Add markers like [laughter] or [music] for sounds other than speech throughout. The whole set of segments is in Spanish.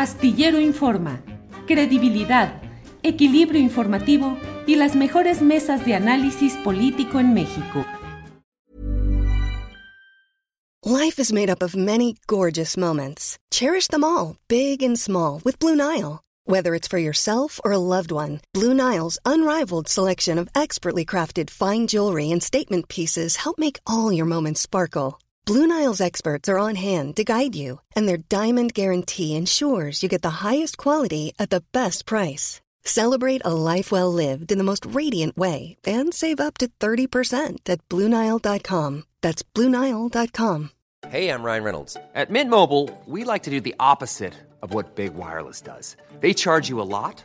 Astillero Informa, credibilidad, equilibrio informativo y las mejores mesas de análisis político en México. Life is made up of many gorgeous moments. Cherish them all, big and small, with Blue Nile. Whether it's for yourself or a loved one, Blue Nile's unrivaled selection of expertly crafted fine jewelry and statement pieces help make all your moments sparkle. Blue Nile's experts are on hand to guide you, and their diamond guarantee ensures you get the highest quality at the best price. Celebrate a life well lived in the most radiant way and save up to 30% at BlueNile.com. That's BlueNile.com. Hey, I'm Ryan Reynolds. At Mint Mobile, we like to do the opposite of what Big Wireless does. They charge you a lot,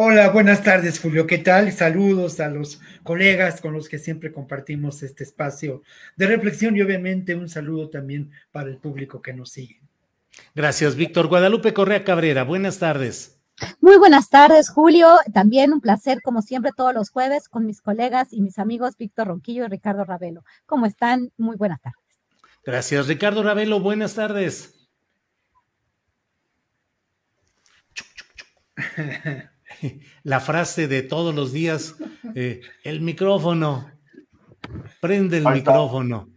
Hola, buenas tardes, Julio. ¿Qué tal? Saludos a los colegas con los que siempre compartimos este espacio de reflexión y obviamente un saludo también para el público que nos sigue. Gracias, Víctor. Guadalupe Correa Cabrera, buenas tardes. Muy buenas tardes, Julio. También un placer, como siempre, todos los jueves con mis colegas y mis amigos Víctor Ronquillo y Ricardo Ravelo. ¿Cómo están? Muy buenas tardes. Gracias, Ricardo Ravelo. Buenas tardes. [laughs] [laughs] La frase de todos los días, eh, el micrófono, prende el micrófono.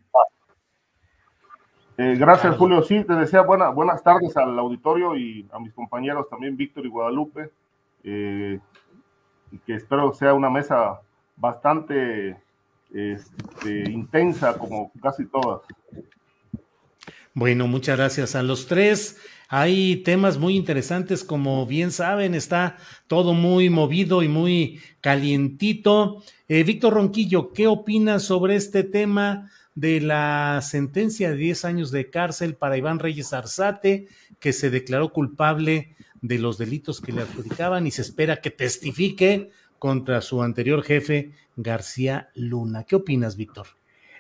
Eh, gracias, Julio. Sí, te buena, buenas tardes al auditorio y a mis compañeros también, Víctor y Guadalupe. Eh, que espero sea una mesa bastante este, intensa, como casi todas. Bueno, muchas gracias a los tres. Hay temas muy interesantes, como bien saben, está todo muy movido y muy calientito. Eh, Víctor Ronquillo, ¿qué opinas sobre este tema de la sentencia de 10 años de cárcel para Iván Reyes Arzate, que se declaró culpable de los delitos que le adjudicaban y se espera que testifique contra su anterior jefe, García Luna? ¿Qué opinas, Víctor?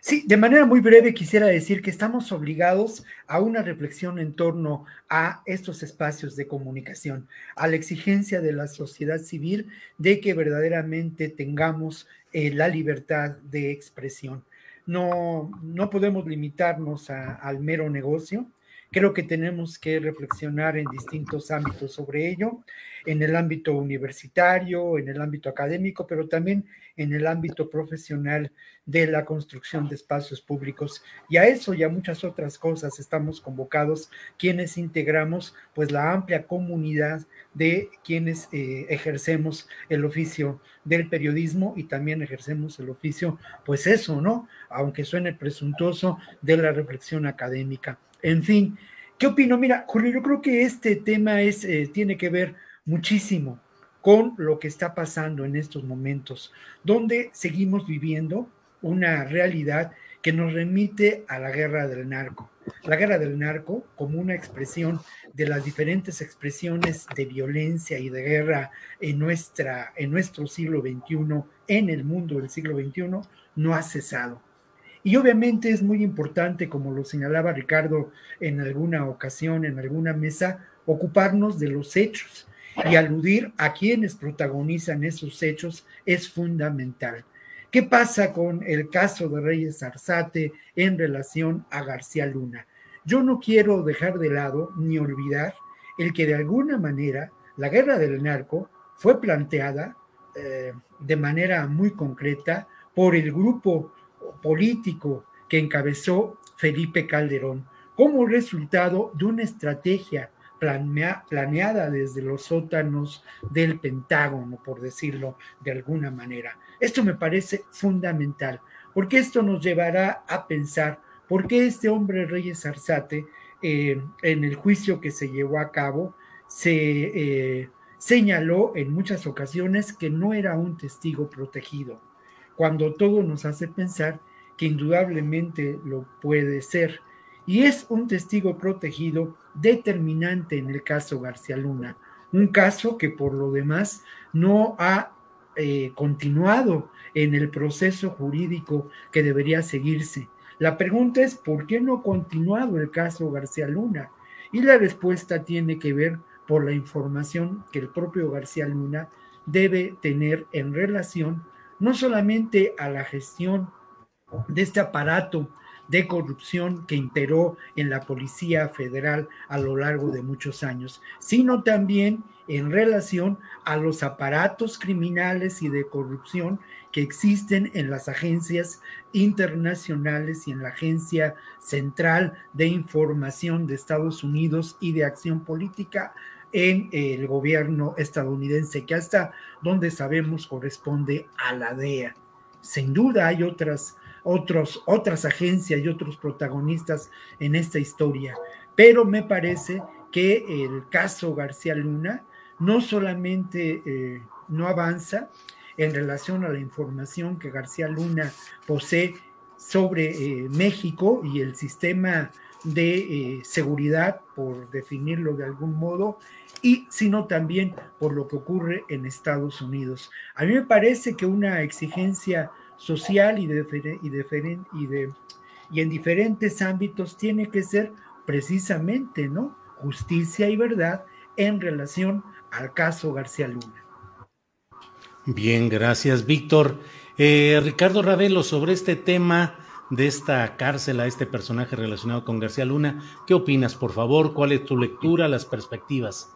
Sí, de manera muy breve quisiera decir que estamos obligados a una reflexión en torno a estos espacios de comunicación, a la exigencia de la sociedad civil de que verdaderamente tengamos eh, la libertad de expresión. No, no podemos limitarnos al mero negocio. Creo que tenemos que reflexionar en distintos ámbitos sobre ello, en el ámbito universitario, en el ámbito académico, pero también en el ámbito profesional de la construcción de espacios públicos. Y a eso y a muchas otras cosas estamos convocados quienes integramos pues la amplia comunidad de quienes eh, ejercemos el oficio del periodismo y también ejercemos el oficio, pues eso, ¿no? Aunque suene presuntuoso, de la reflexión académica. En fin, ¿qué opino? Mira, Julio, yo creo que este tema es, eh, tiene que ver muchísimo con lo que está pasando en estos momentos, donde seguimos viviendo una realidad que nos remite a la guerra del narco. La guerra del narco como una expresión de las diferentes expresiones de violencia y de guerra en, nuestra, en nuestro siglo XXI, en el mundo del siglo XXI, no ha cesado. Y obviamente es muy importante, como lo señalaba Ricardo en alguna ocasión, en alguna mesa, ocuparnos de los hechos, y aludir a quienes protagonizan esos hechos es fundamental. ¿Qué pasa con el caso de Reyes Arzate en relación a García Luna? Yo no quiero dejar de lado ni olvidar el que de alguna manera la guerra del narco fue planteada eh, de manera muy concreta por el grupo político que encabezó Felipe Calderón como resultado de una estrategia planeada desde los sótanos del Pentágono, por decirlo de alguna manera. Esto me parece fundamental, porque esto nos llevará a pensar por qué este hombre Reyes Arzate, eh, en el juicio que se llevó a cabo, se eh, señaló en muchas ocasiones que no era un testigo protegido, cuando todo nos hace pensar que indudablemente lo puede ser y es un testigo protegido determinante en el caso García Luna, un caso que por lo demás no ha eh, continuado en el proceso jurídico que debería seguirse. La pregunta es, ¿por qué no ha continuado el caso García Luna? Y la respuesta tiene que ver por la información que el propio García Luna debe tener en relación no solamente a la gestión de este aparato de corrupción que imperó en la Policía Federal a lo largo de muchos años, sino también en relación a los aparatos criminales y de corrupción que existen en las agencias internacionales y en la Agencia Central de Información de Estados Unidos y de Acción Política en el gobierno estadounidense, que hasta donde sabemos corresponde a la DEA. Sin duda hay otras, otros, otras agencias y otros protagonistas en esta historia, pero me parece que el caso García Luna no solamente eh, no avanza, en relación a la información que García Luna posee sobre eh, México y el sistema de eh, seguridad, por definirlo de algún modo, y sino también por lo que ocurre en Estados Unidos. A mí me parece que una exigencia social y, de, y, y, de, y en diferentes ámbitos tiene que ser precisamente, ¿no? Justicia y verdad en relación al caso García Luna. Bien, gracias, Víctor. Eh, Ricardo Ravelo, sobre este tema de esta cárcel a este personaje relacionado con García Luna, ¿qué opinas, por favor? ¿Cuál es tu lectura, las perspectivas?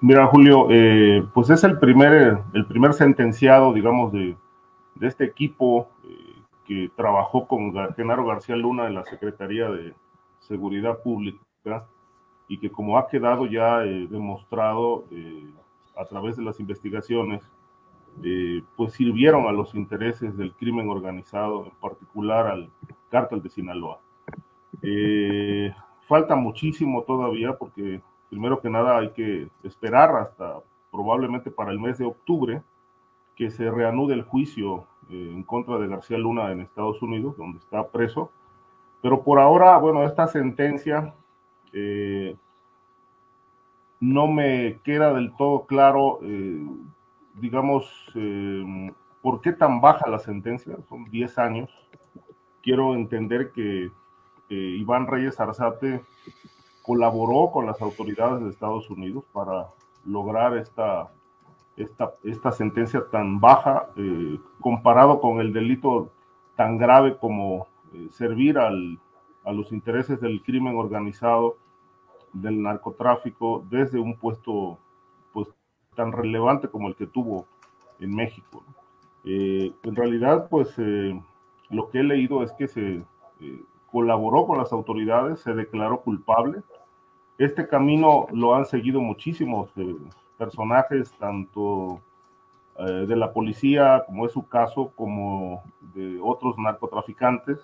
Mira, Julio, eh, pues es el primer, el primer sentenciado, digamos, de, este equipo eh, que trabajó con Genaro García Luna en la Secretaría de Seguridad Pública y que como ha quedado ya demostrado, a través de las investigaciones, eh, pues sirvieron a los intereses del crimen organizado, en particular al cártel de Sinaloa. Eh, falta muchísimo todavía porque primero que nada hay que esperar hasta probablemente para el mes de octubre que se reanude el juicio eh, en contra de García Luna en Estados Unidos, donde está preso. Pero por ahora, bueno, esta sentencia no me queda del todo claro, eh, digamos, eh, por qué tan baja la sentencia, son 10 años. Quiero entender que Iván Reyes Arzate colaboró con las autoridades de Estados Unidos para lograr esta, esta, esta sentencia tan baja eh, comparado con el delito tan grave como servir al, a los intereses del crimen organizado del narcotráfico desde un puesto pues tan relevante como el que tuvo en México. Eh, en realidad, pues eh, lo que he leído es que se eh, colaboró con las autoridades, se declaró culpable. Este camino lo han seguido muchísimos personajes, tanto de la policía, como es su caso, como de otros narcotraficantes.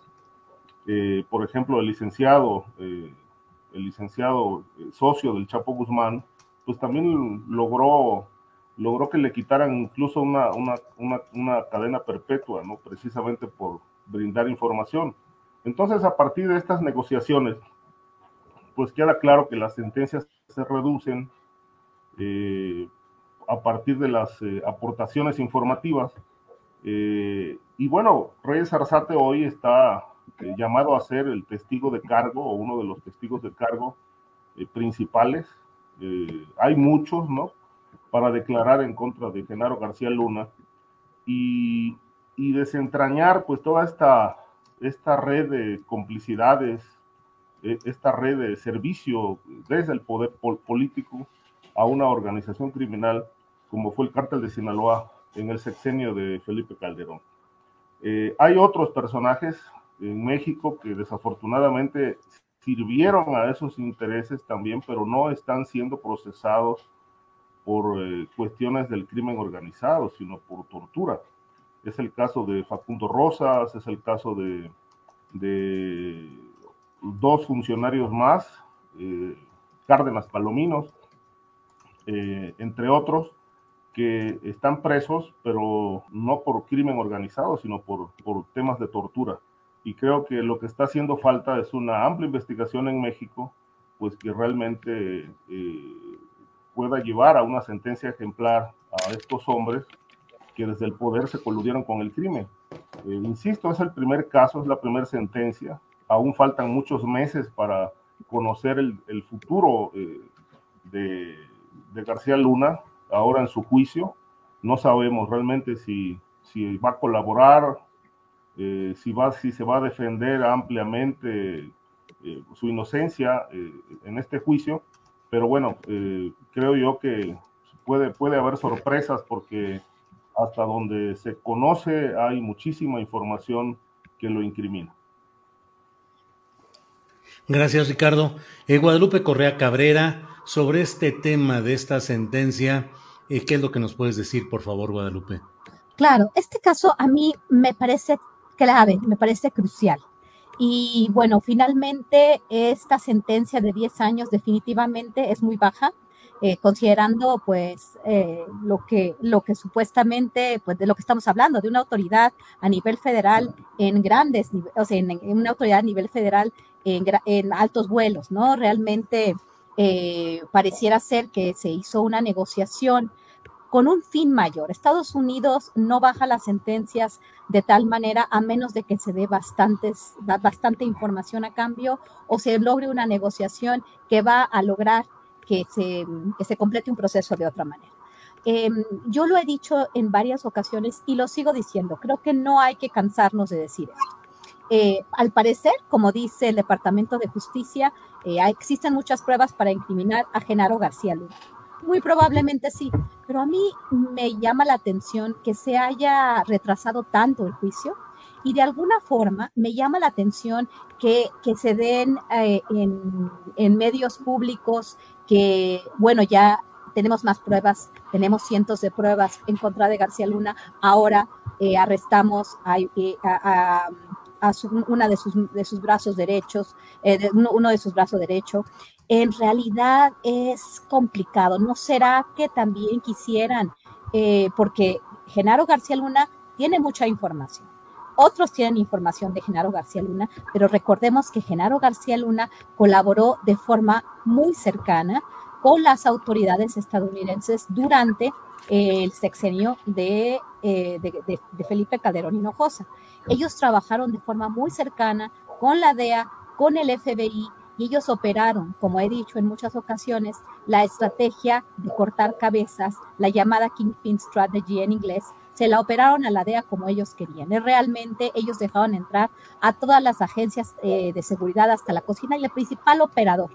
por ejemplo, el licenciado el licenciado eh, socio del Chapo Guzmán, pues también logró, logró que le quitaran incluso una, una, cadena perpetua, ¿no? Precisamente por brindar información. Entonces, a partir de estas negociaciones, pues queda claro que las sentencias se reducen eh, a partir de las eh, aportaciones informativas. y bueno, Reyes Arzate hoy está eh, llamado a ser el testigo de cargo o uno de los testigos de cargo eh, principales. Eh, hay muchos, ¿no? Para declarar en contra de Genaro García Luna y, y desentrañar pues toda esta, esta red de complicidades, esta red de servicio desde el poder político a una organización criminal como fue el cártel de Sinaloa en el sexenio de Felipe Calderón. hay otros personajes en México que desafortunadamente sirvieron a esos intereses también, pero no están siendo procesados por eh, cuestiones del crimen organizado, sino por tortura. Es el caso de Facundo Rosas, es el caso de, dos funcionarios más, eh, Cárdenas Palominos, eh, entre otros, que están presos, pero no por crimen organizado, sino por, por temas de tortura y creo que lo que está haciendo falta es una amplia investigación en México, pues que realmente eh, pueda llevar a una sentencia ejemplar a estos hombres que desde el poder se coludieron con el crimen. Eh, insisto, es el primer caso, es la primera sentencia. Aún faltan muchos meses para conocer el, el futuro eh, de, de, García Luna, ahora en su juicio. No sabemos realmente si, si va a colaborar, eh, si, va, si se va a defender ampliamente eh, su inocencia eh, en este juicio, pero bueno, creo yo que puede, puede haber sorpresas porque hasta donde se conoce hay muchísima información que lo incrimina. Gracias, Ricardo. Guadalupe Correa Cabrera, sobre este tema de esta sentencia, eh, ¿qué es lo que nos puedes decir, por favor, Guadalupe? Claro, este caso a mí me parece clave, me parece crucial. Y bueno, finalmente esta sentencia de 10 años definitivamente es muy baja, eh, considerando pues eh, lo que lo que supuestamente pues de lo que estamos hablando de una autoridad a nivel federal en grandes o sea en, una autoridad a nivel federal en altos vuelos no realmente eh, pareciera ser que se hizo una negociación con un fin mayor. Estados Unidos no baja las sentencias de tal manera a menos de que se dé bastantes, bastante información a cambio o se logre una negociación que va a lograr que se, complete un proceso de otra manera. Eh, yo lo he dicho en varias ocasiones y lo sigo diciendo, creo que no hay que cansarnos de decir esto. Eh, al parecer, como dice el Departamento de Justicia, eh, existen muchas pruebas para incriminar a Genaro García Luna. Muy probablemente sí, pero a mí me llama la atención que se haya retrasado tanto el juicio y de alguna forma me llama la atención que, se den eh, en, medios públicos que, bueno, ya tenemos más pruebas, tenemos cientos de pruebas en contra de García Luna, ahora arrestamos a su, una de sus, de sus brazos derechos, eh, de uno, uno de sus brazos derechos, en realidad es complicado. ¿No será que también quisieran, eh, porque Genaro García Luna tiene mucha información? Otros tienen información de Genaro García Luna, pero recordemos que Genaro García Luna colaboró de forma muy cercana con las autoridades estadounidenses durante el sexenio de, eh, de, Felipe Calderón Hinojosa. Ellos trabajaron de forma muy cercana con la DEA, con el FBI, y ellos operaron, como he dicho en muchas ocasiones, la estrategia de cortar cabezas, la llamada Kingpin Strategy en inglés, se la operaron a la DEA como ellos querían. Realmente ellos dejaron entrar a todas las agencias eh, de seguridad hasta la cocina y el principal operador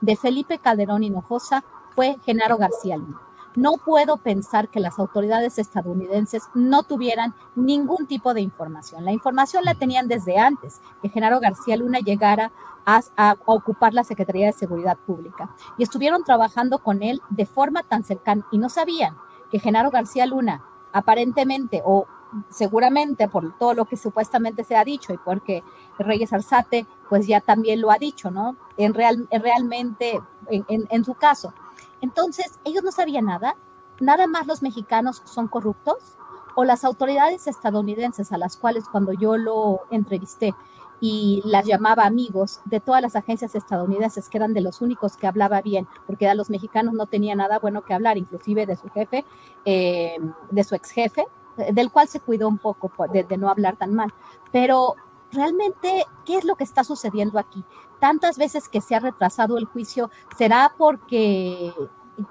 de Felipe Calderón Hinojosa fue Genaro García Luna. No puedo pensar que las autoridades estadounidenses no tuvieran ningún tipo de información. La información la tenían desde antes que Genaro García Luna llegara a, ocupar la Secretaría de Seguridad Pública. Y estuvieron trabajando con él de forma tan cercana y no sabían que Genaro García Luna aparentemente o seguramente por todo lo que supuestamente se ha dicho y porque Reyes Arzate pues ya también lo ha dicho, ¿no? En, real, en realmente, en, en, en su caso. Entonces, ellos no sabían nada, nada más los mexicanos son corruptos o las autoridades estadounidenses a las cuales cuando yo lo entrevisté y las llamaba amigos de todas las agencias estadounidenses que eran de los únicos que hablaba bien, porque a los mexicanos no tenía nada bueno que hablar, inclusive de su jefe, eh, de su ex jefe, del cual se cuidó un poco de, de no hablar tan mal. Pero realmente, ¿qué es lo que está sucediendo aquí? Tantas veces que se ha retrasado el juicio, ¿será porque,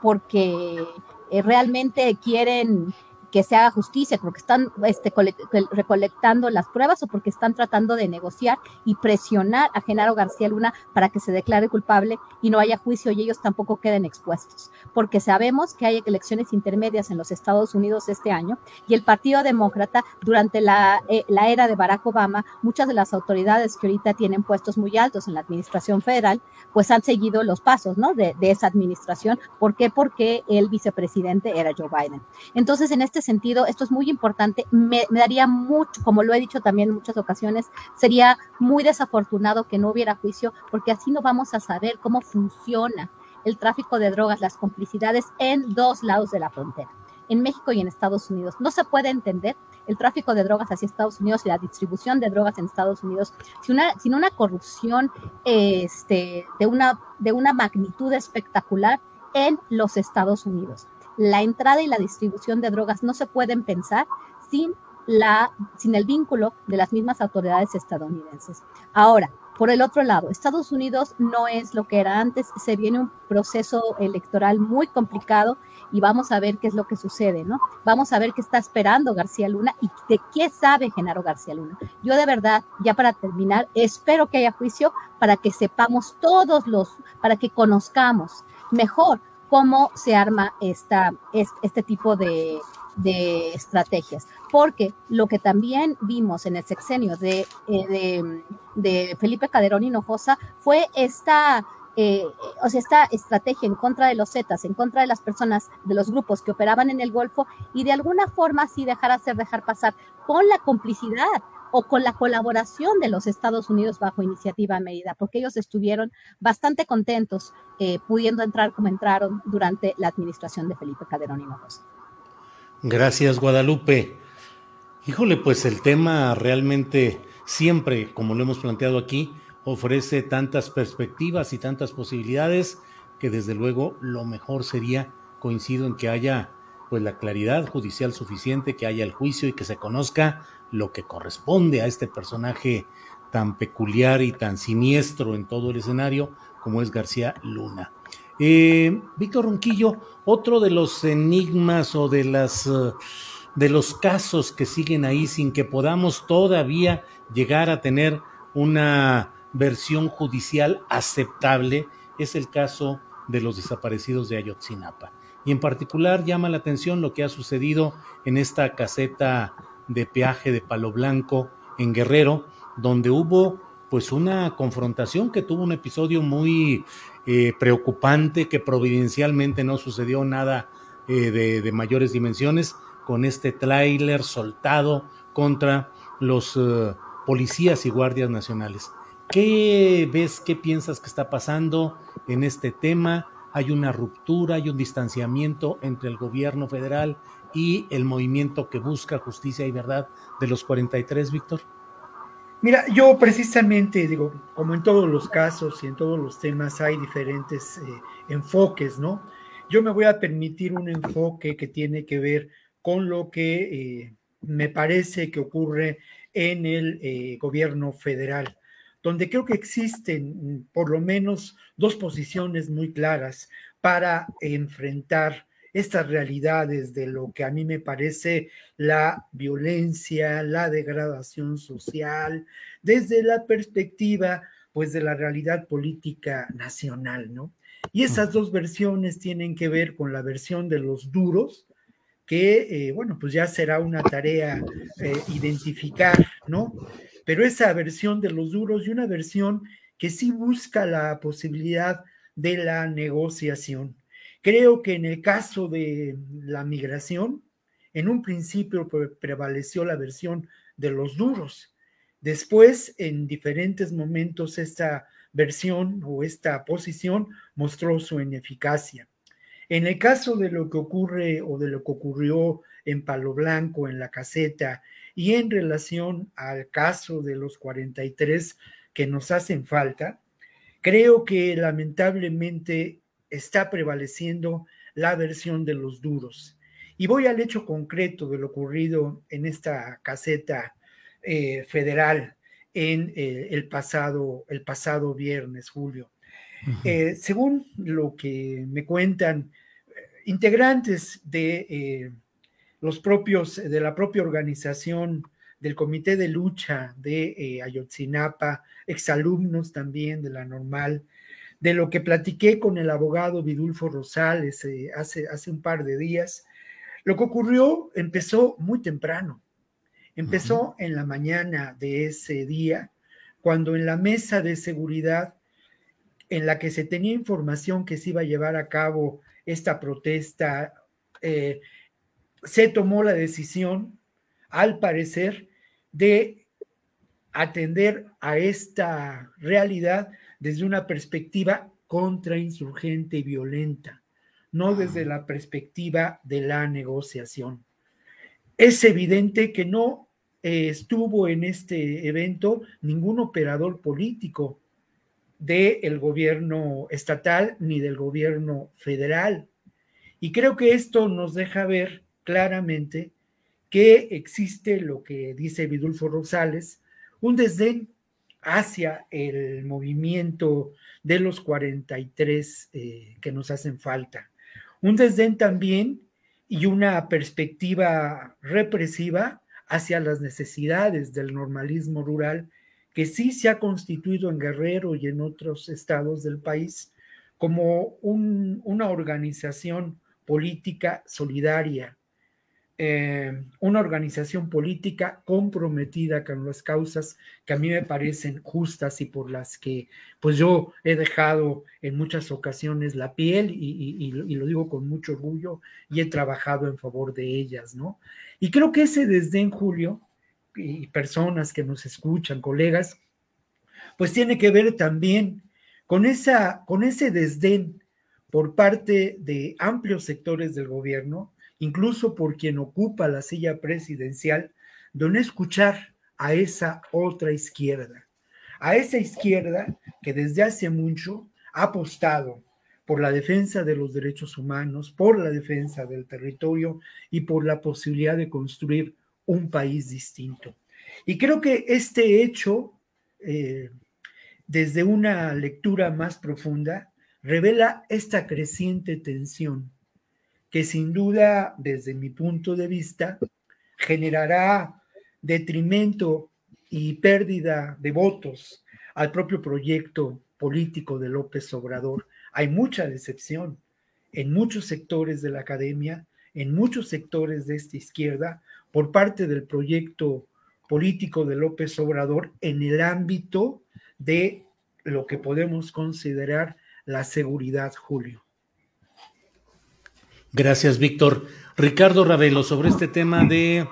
porque eh, realmente quieren que se haga justicia, porque están este, recolectando las pruebas o porque están tratando de negociar y presionar a Genaro García Luna para que se declare culpable y no haya juicio y ellos tampoco queden expuestos. Porque sabemos que hay elecciones intermedias en los Estados Unidos este año y el Partido Demócrata, durante la, eh, la era de Barack Obama, muchas de las autoridades que ahorita tienen puestos muy altos en la administración federal, pues han seguido los pasos ¿no? de, de esa administración. ¿Por qué? Porque el vicepresidente era Joe Biden. Entonces, en este sentido, esto es muy importante. Me, me, daría mucho, como lo he dicho también en muchas ocasiones, sería muy desafortunado que no hubiera juicio, porque así no vamos a saber cómo funciona el tráfico de drogas, las complicidades en dos lados de la frontera, en México y en Estados Unidos. No se puede entender el tráfico de drogas hacia Estados Unidos y la distribución de drogas en Estados Unidos sin una, sin una corrupción este, de, una, de una magnitud espectacular en los Estados Unidos. La entrada y la distribución de drogas no se pueden pensar sin, la, sin el vínculo de las mismas autoridades estadounidenses. Ahora, por el otro lado, Estados Unidos no es lo que era antes, se viene un proceso electoral muy complicado y vamos a ver qué es lo que sucede, ¿no? Vamos a ver qué está esperando García Luna y de qué sabe Genaro García Luna. Yo de verdad, ya para terminar, espero que haya juicio para que sepamos todos los, para que conozcamos mejor cómo se arma esta, este tipo de, estrategias, porque lo que también vimos en el sexenio de, eh, Felipe Calderón Hinojosa fue esta, eh, o sea, esta estrategia en contra de los Zetas, en contra de las personas, de los grupos que operaban en el Golfo y de alguna forma así dejar hacer, dejar pasar con la complicidad o con la colaboración de los Estados Unidos bajo iniciativa medida, porque ellos estuvieron bastante contentos eh, pudiendo entrar como entraron durante la administración de Felipe Calderón Hinojosa. Gracias, Guadalupe. Híjole, pues el tema realmente siempre, como lo hemos planteado aquí, ofrece tantas perspectivas y tantas posibilidades que desde luego lo mejor sería, coincido en que haya pues la claridad judicial suficiente, que haya el juicio y que se conozca lo que corresponde a este personaje tan peculiar y tan siniestro en todo el escenario como es García Luna. Eh, Víctor Ronquillo, otro de los enigmas o de las eh, de los casos que siguen ahí sin que podamos todavía llegar a tener una versión judicial aceptable es el caso de los desaparecidos de Ayotzinapa. Y en particular llama la atención lo que ha sucedido en esta caseta de peaje de Palo Blanco en Guerrero, donde hubo pues una confrontación que tuvo un episodio muy eh, preocupante, que providencialmente no sucedió nada eh, de, mayores dimensiones, con este tráiler soltado contra los eh, policías y guardias nacionales. ¿Qué ves, qué piensas que está pasando en este tema? ¿Hay una ruptura, hay un distanciamiento entre el gobierno federal y el movimiento que busca justicia y verdad de los 43, Víctor? Mira, yo precisamente digo, como en todos los casos y en todos los temas hay diferentes eh, enfoques, ¿no? Yo me voy a permitir un enfoque que tiene que ver con lo que eh, me parece que ocurre en el eh, gobierno federal, donde creo que existen mm, por lo menos dos posiciones muy claras para enfrentar estas realidades de lo que a mí me parece la violencia, la degradación social, desde la perspectiva pues de la realidad política nacional, ¿no? Y esas dos versiones tienen que ver con la versión de los duros, que, eh, bueno, pues ya será una tarea eh, identificar, ¿no? Pero esa versión de los duros y una versión que sí busca la posibilidad de la negociación. Creo que en el caso de la migración, en un principio prevaleció la versión de los duros. Después, en diferentes momentos, esta versión o esta posición mostró su ineficacia. En el caso de lo que ocurre o de lo que ocurrió en Palo Blanco, en la caseta, y en relación al caso de los 43 que nos hacen falta, creo que lamentablemente está prevaleciendo la versión de los duros. Y voy al hecho concreto de lo ocurrido en esta caseta eh, federal en eh, el, pasado, el pasado viernes, Julio. Eh, según lo que me cuentan integrantes de los propios, de la propia organización del Comité de Lucha de Ayotzinapa, exalumnos también de la normal, de lo que platiqué con el abogado Vidulfo Rosales eh, hace, hace un par de días. Lo que ocurrió empezó muy temprano. Empezó en la mañana de ese día, cuando en la mesa de seguridad en la que se tenía información que se iba a llevar a cabo esta protesta, eh, se tomó la decisión, al parecer, de atender a esta realidad desde una perspectiva contrainsurgente y violenta, no desde la perspectiva de la negociación. Es evidente que no eh, estuvo en este evento ningún operador político. del gobierno estatal ni del gobierno federal. Y creo que esto nos deja ver claramente que existe lo que dice Vidulfo Rosales, un desdén hacia el movimiento de los 43 eh, que nos hacen falta. Un desdén también y una perspectiva represiva hacia las necesidades del normalismo rural que sí se ha constituido en Guerrero y en otros estados del país como una organización política solidaria, eh, una organización política comprometida con las causas que a mí me parecen justas y por las que pues yo he dejado en muchas ocasiones la piel y, y, lo digo con mucho orgullo y he trabajado en favor de ellas, ¿no? Y creo que ese desdén, Julio, y personas que nos escuchan, colegas, pues tiene que ver también con, esa, con ese desdén por parte de amplios sectores del gobierno incluso por quien ocupa la silla presidencial, de no escuchar a esa otra izquierda, a esa izquierda que desde hace mucho ha apostado por la defensa de los derechos humanos, por la defensa del territorio y por la posibilidad de construir un país distinto. Y creo que este hecho, eh, desde una lectura más profunda, revela esta creciente tensión que sin duda, desde mi punto de vista, generará detrimento y pérdida de votos al propio proyecto político de López Obrador. Hay mucha decepción en muchos sectores de la academia, en muchos sectores de esta izquierda, por parte del proyecto político de López Obrador en el ámbito de lo que podemos considerar la seguridad, Julio. Gracias, Víctor. Ricardo Ravelo, sobre este tema de,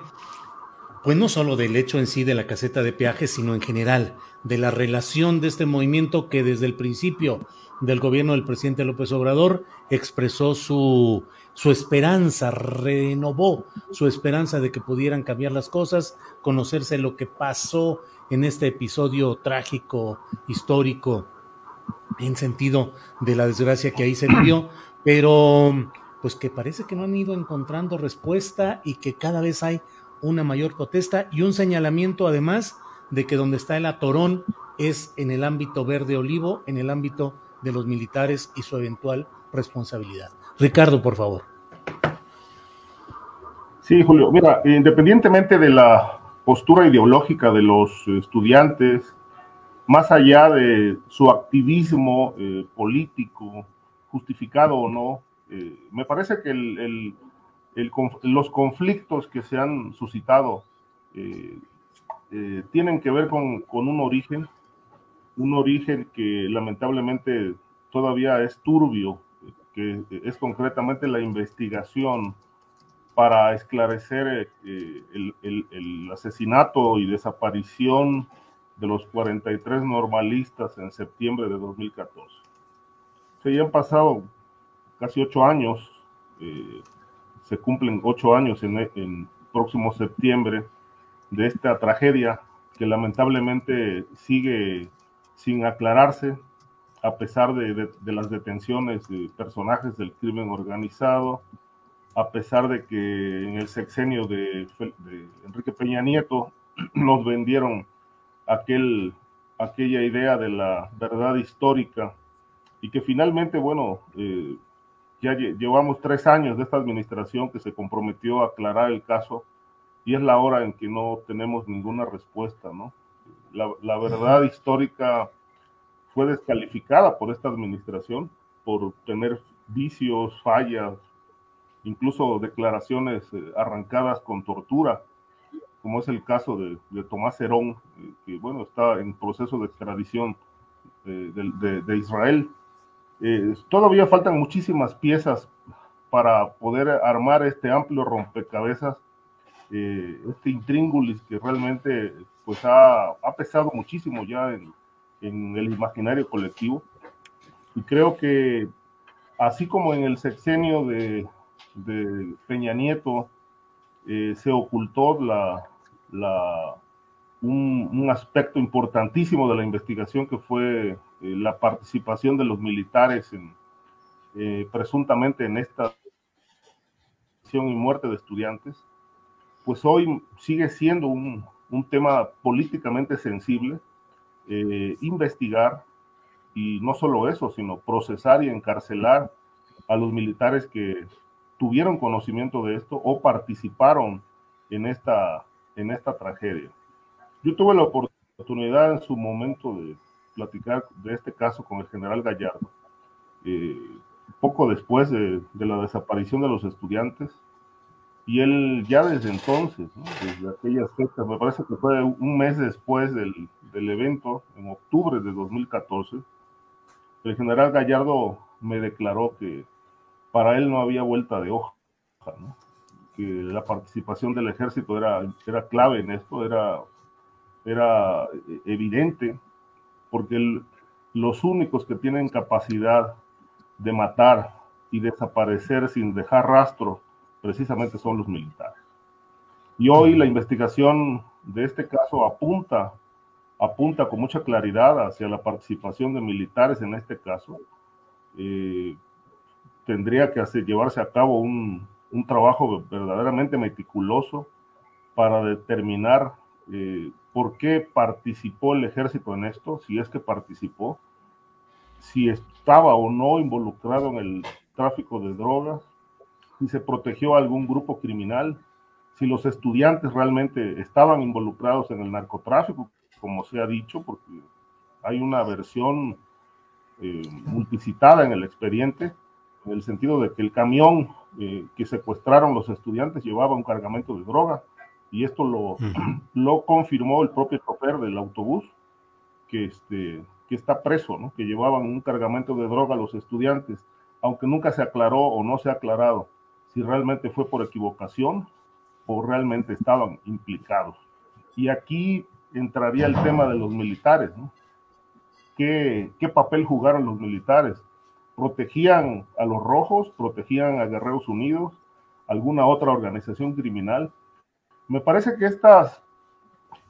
pues no solo del hecho en sí de la caseta de peajes, sino en general, de la relación de este movimiento que desde el principio del gobierno del presidente López Obrador expresó su, su esperanza, renovó su esperanza de que pudieran cambiar las cosas, conocerse lo que pasó en este episodio trágico, histórico, en sentido de la desgracia que ahí se vivió, pero pues que parece que no han ido encontrando respuesta y que cada vez hay una mayor protesta y un señalamiento además de que donde está el atorón es en el ámbito verde olivo, en el ámbito de los militares y su eventual responsabilidad. Ricardo, por favor. Sí, Julio, mira, independientemente de la postura ideológica de los estudiantes, más allá de su activismo eh, político, justificado o no, eh, me parece que los conflictos que se han suscitado eh, eh, tienen que ver con, un origen, un origen que lamentablemente todavía es turbio, que es concretamente la investigación para esclarecer el, asesinato y desaparición de los 43 normalistas en septiembre de 2014. Se han pasado casi ocho años, eh, se cumplen ocho años en, en próximo septiembre de esta tragedia que lamentablemente sigue sin aclararse a pesar de, las detenciones de personajes del crimen organizado, a pesar de que en el sexenio de, Enrique Peña Nieto [clears throat] nos vendieron aquel, aquella idea de la verdad histórica y que finalmente, bueno, eh, ya llevamos tres años de esta administración que se comprometió a aclarar el caso y es la hora en que no tenemos ninguna respuesta, ¿no? La, verdad histórica fue descalificada por esta administración por tener vicios, fallas, incluso declaraciones eh, arrancadas con tortura, como es el caso de, Tomás Herón, eh, que bueno, está en proceso de extradición eh, de Israel eh, todavía faltan muchísimas piezas para poder armar este amplio rompecabezas, eh, este intríngulis que realmente pues ha, pesado muchísimo ya en, el imaginario colectivo. Y creo que así como en el sexenio de, Peña Nieto eh, se ocultó la, la, un, un, aspecto importantísimo de la investigación que fue la participación de los militares en, presuntamente en esta y muerte de estudiantes, pues hoy sigue siendo un, un tema políticamente sensible, investigar y no solo eso, sino procesar y encarcelar a los militares que tuvieron conocimiento de esto o participaron en esta, en esta tragedia. Yo tuve la oportunidad en su momento de platicar de este caso con el general Gallardo, eh, poco después de, la desaparición de los estudiantes, y él ya desde entonces, desde aquellas fechas, me parece que fue un mes después del, del evento, en octubre de 2014, el general Gallardo me declaró que para él no había vuelta de hoja, que la participación del ejército era, era clave en esto, era, era evidente, porque los únicos que tienen capacidad de matar y desaparecer sin dejar rastro precisamente son los militares. Y hoy la investigación de este caso apunta, apunta con mucha claridad hacia la participación de militares en este caso. Eh, tendría que hacer, llevarse a cabo un, trabajo verdaderamente meticuloso para determinar eh, por qué participó el ejército en esto, si es que participó, si estaba o no involucrado en el tráfico de drogas, si se protegió a algún grupo criminal, si los estudiantes realmente estaban involucrados en el narcotráfico, como se ha dicho, porque hay una versión eh, multicitada en el expediente, en el sentido de que el camión eh, que secuestraron los estudiantes llevaba un cargamento de droga y esto lo, [clears throat] lo confirmó el propio chofer del autobús que, este, que está preso, ¿no? que llevaban un cargamento de droga a los estudiantes, aunque nunca se aclaró o no se ha aclarado si realmente fue por equivocación o realmente estaban implicados. Y aquí entraría el tema de los militares, ¿no? ¿Qué, ¿Qué papel jugaron los militares? protegían a los rojos, protegían a Guerreros Unidos, alguna otra organización criminal. Me parece que estas,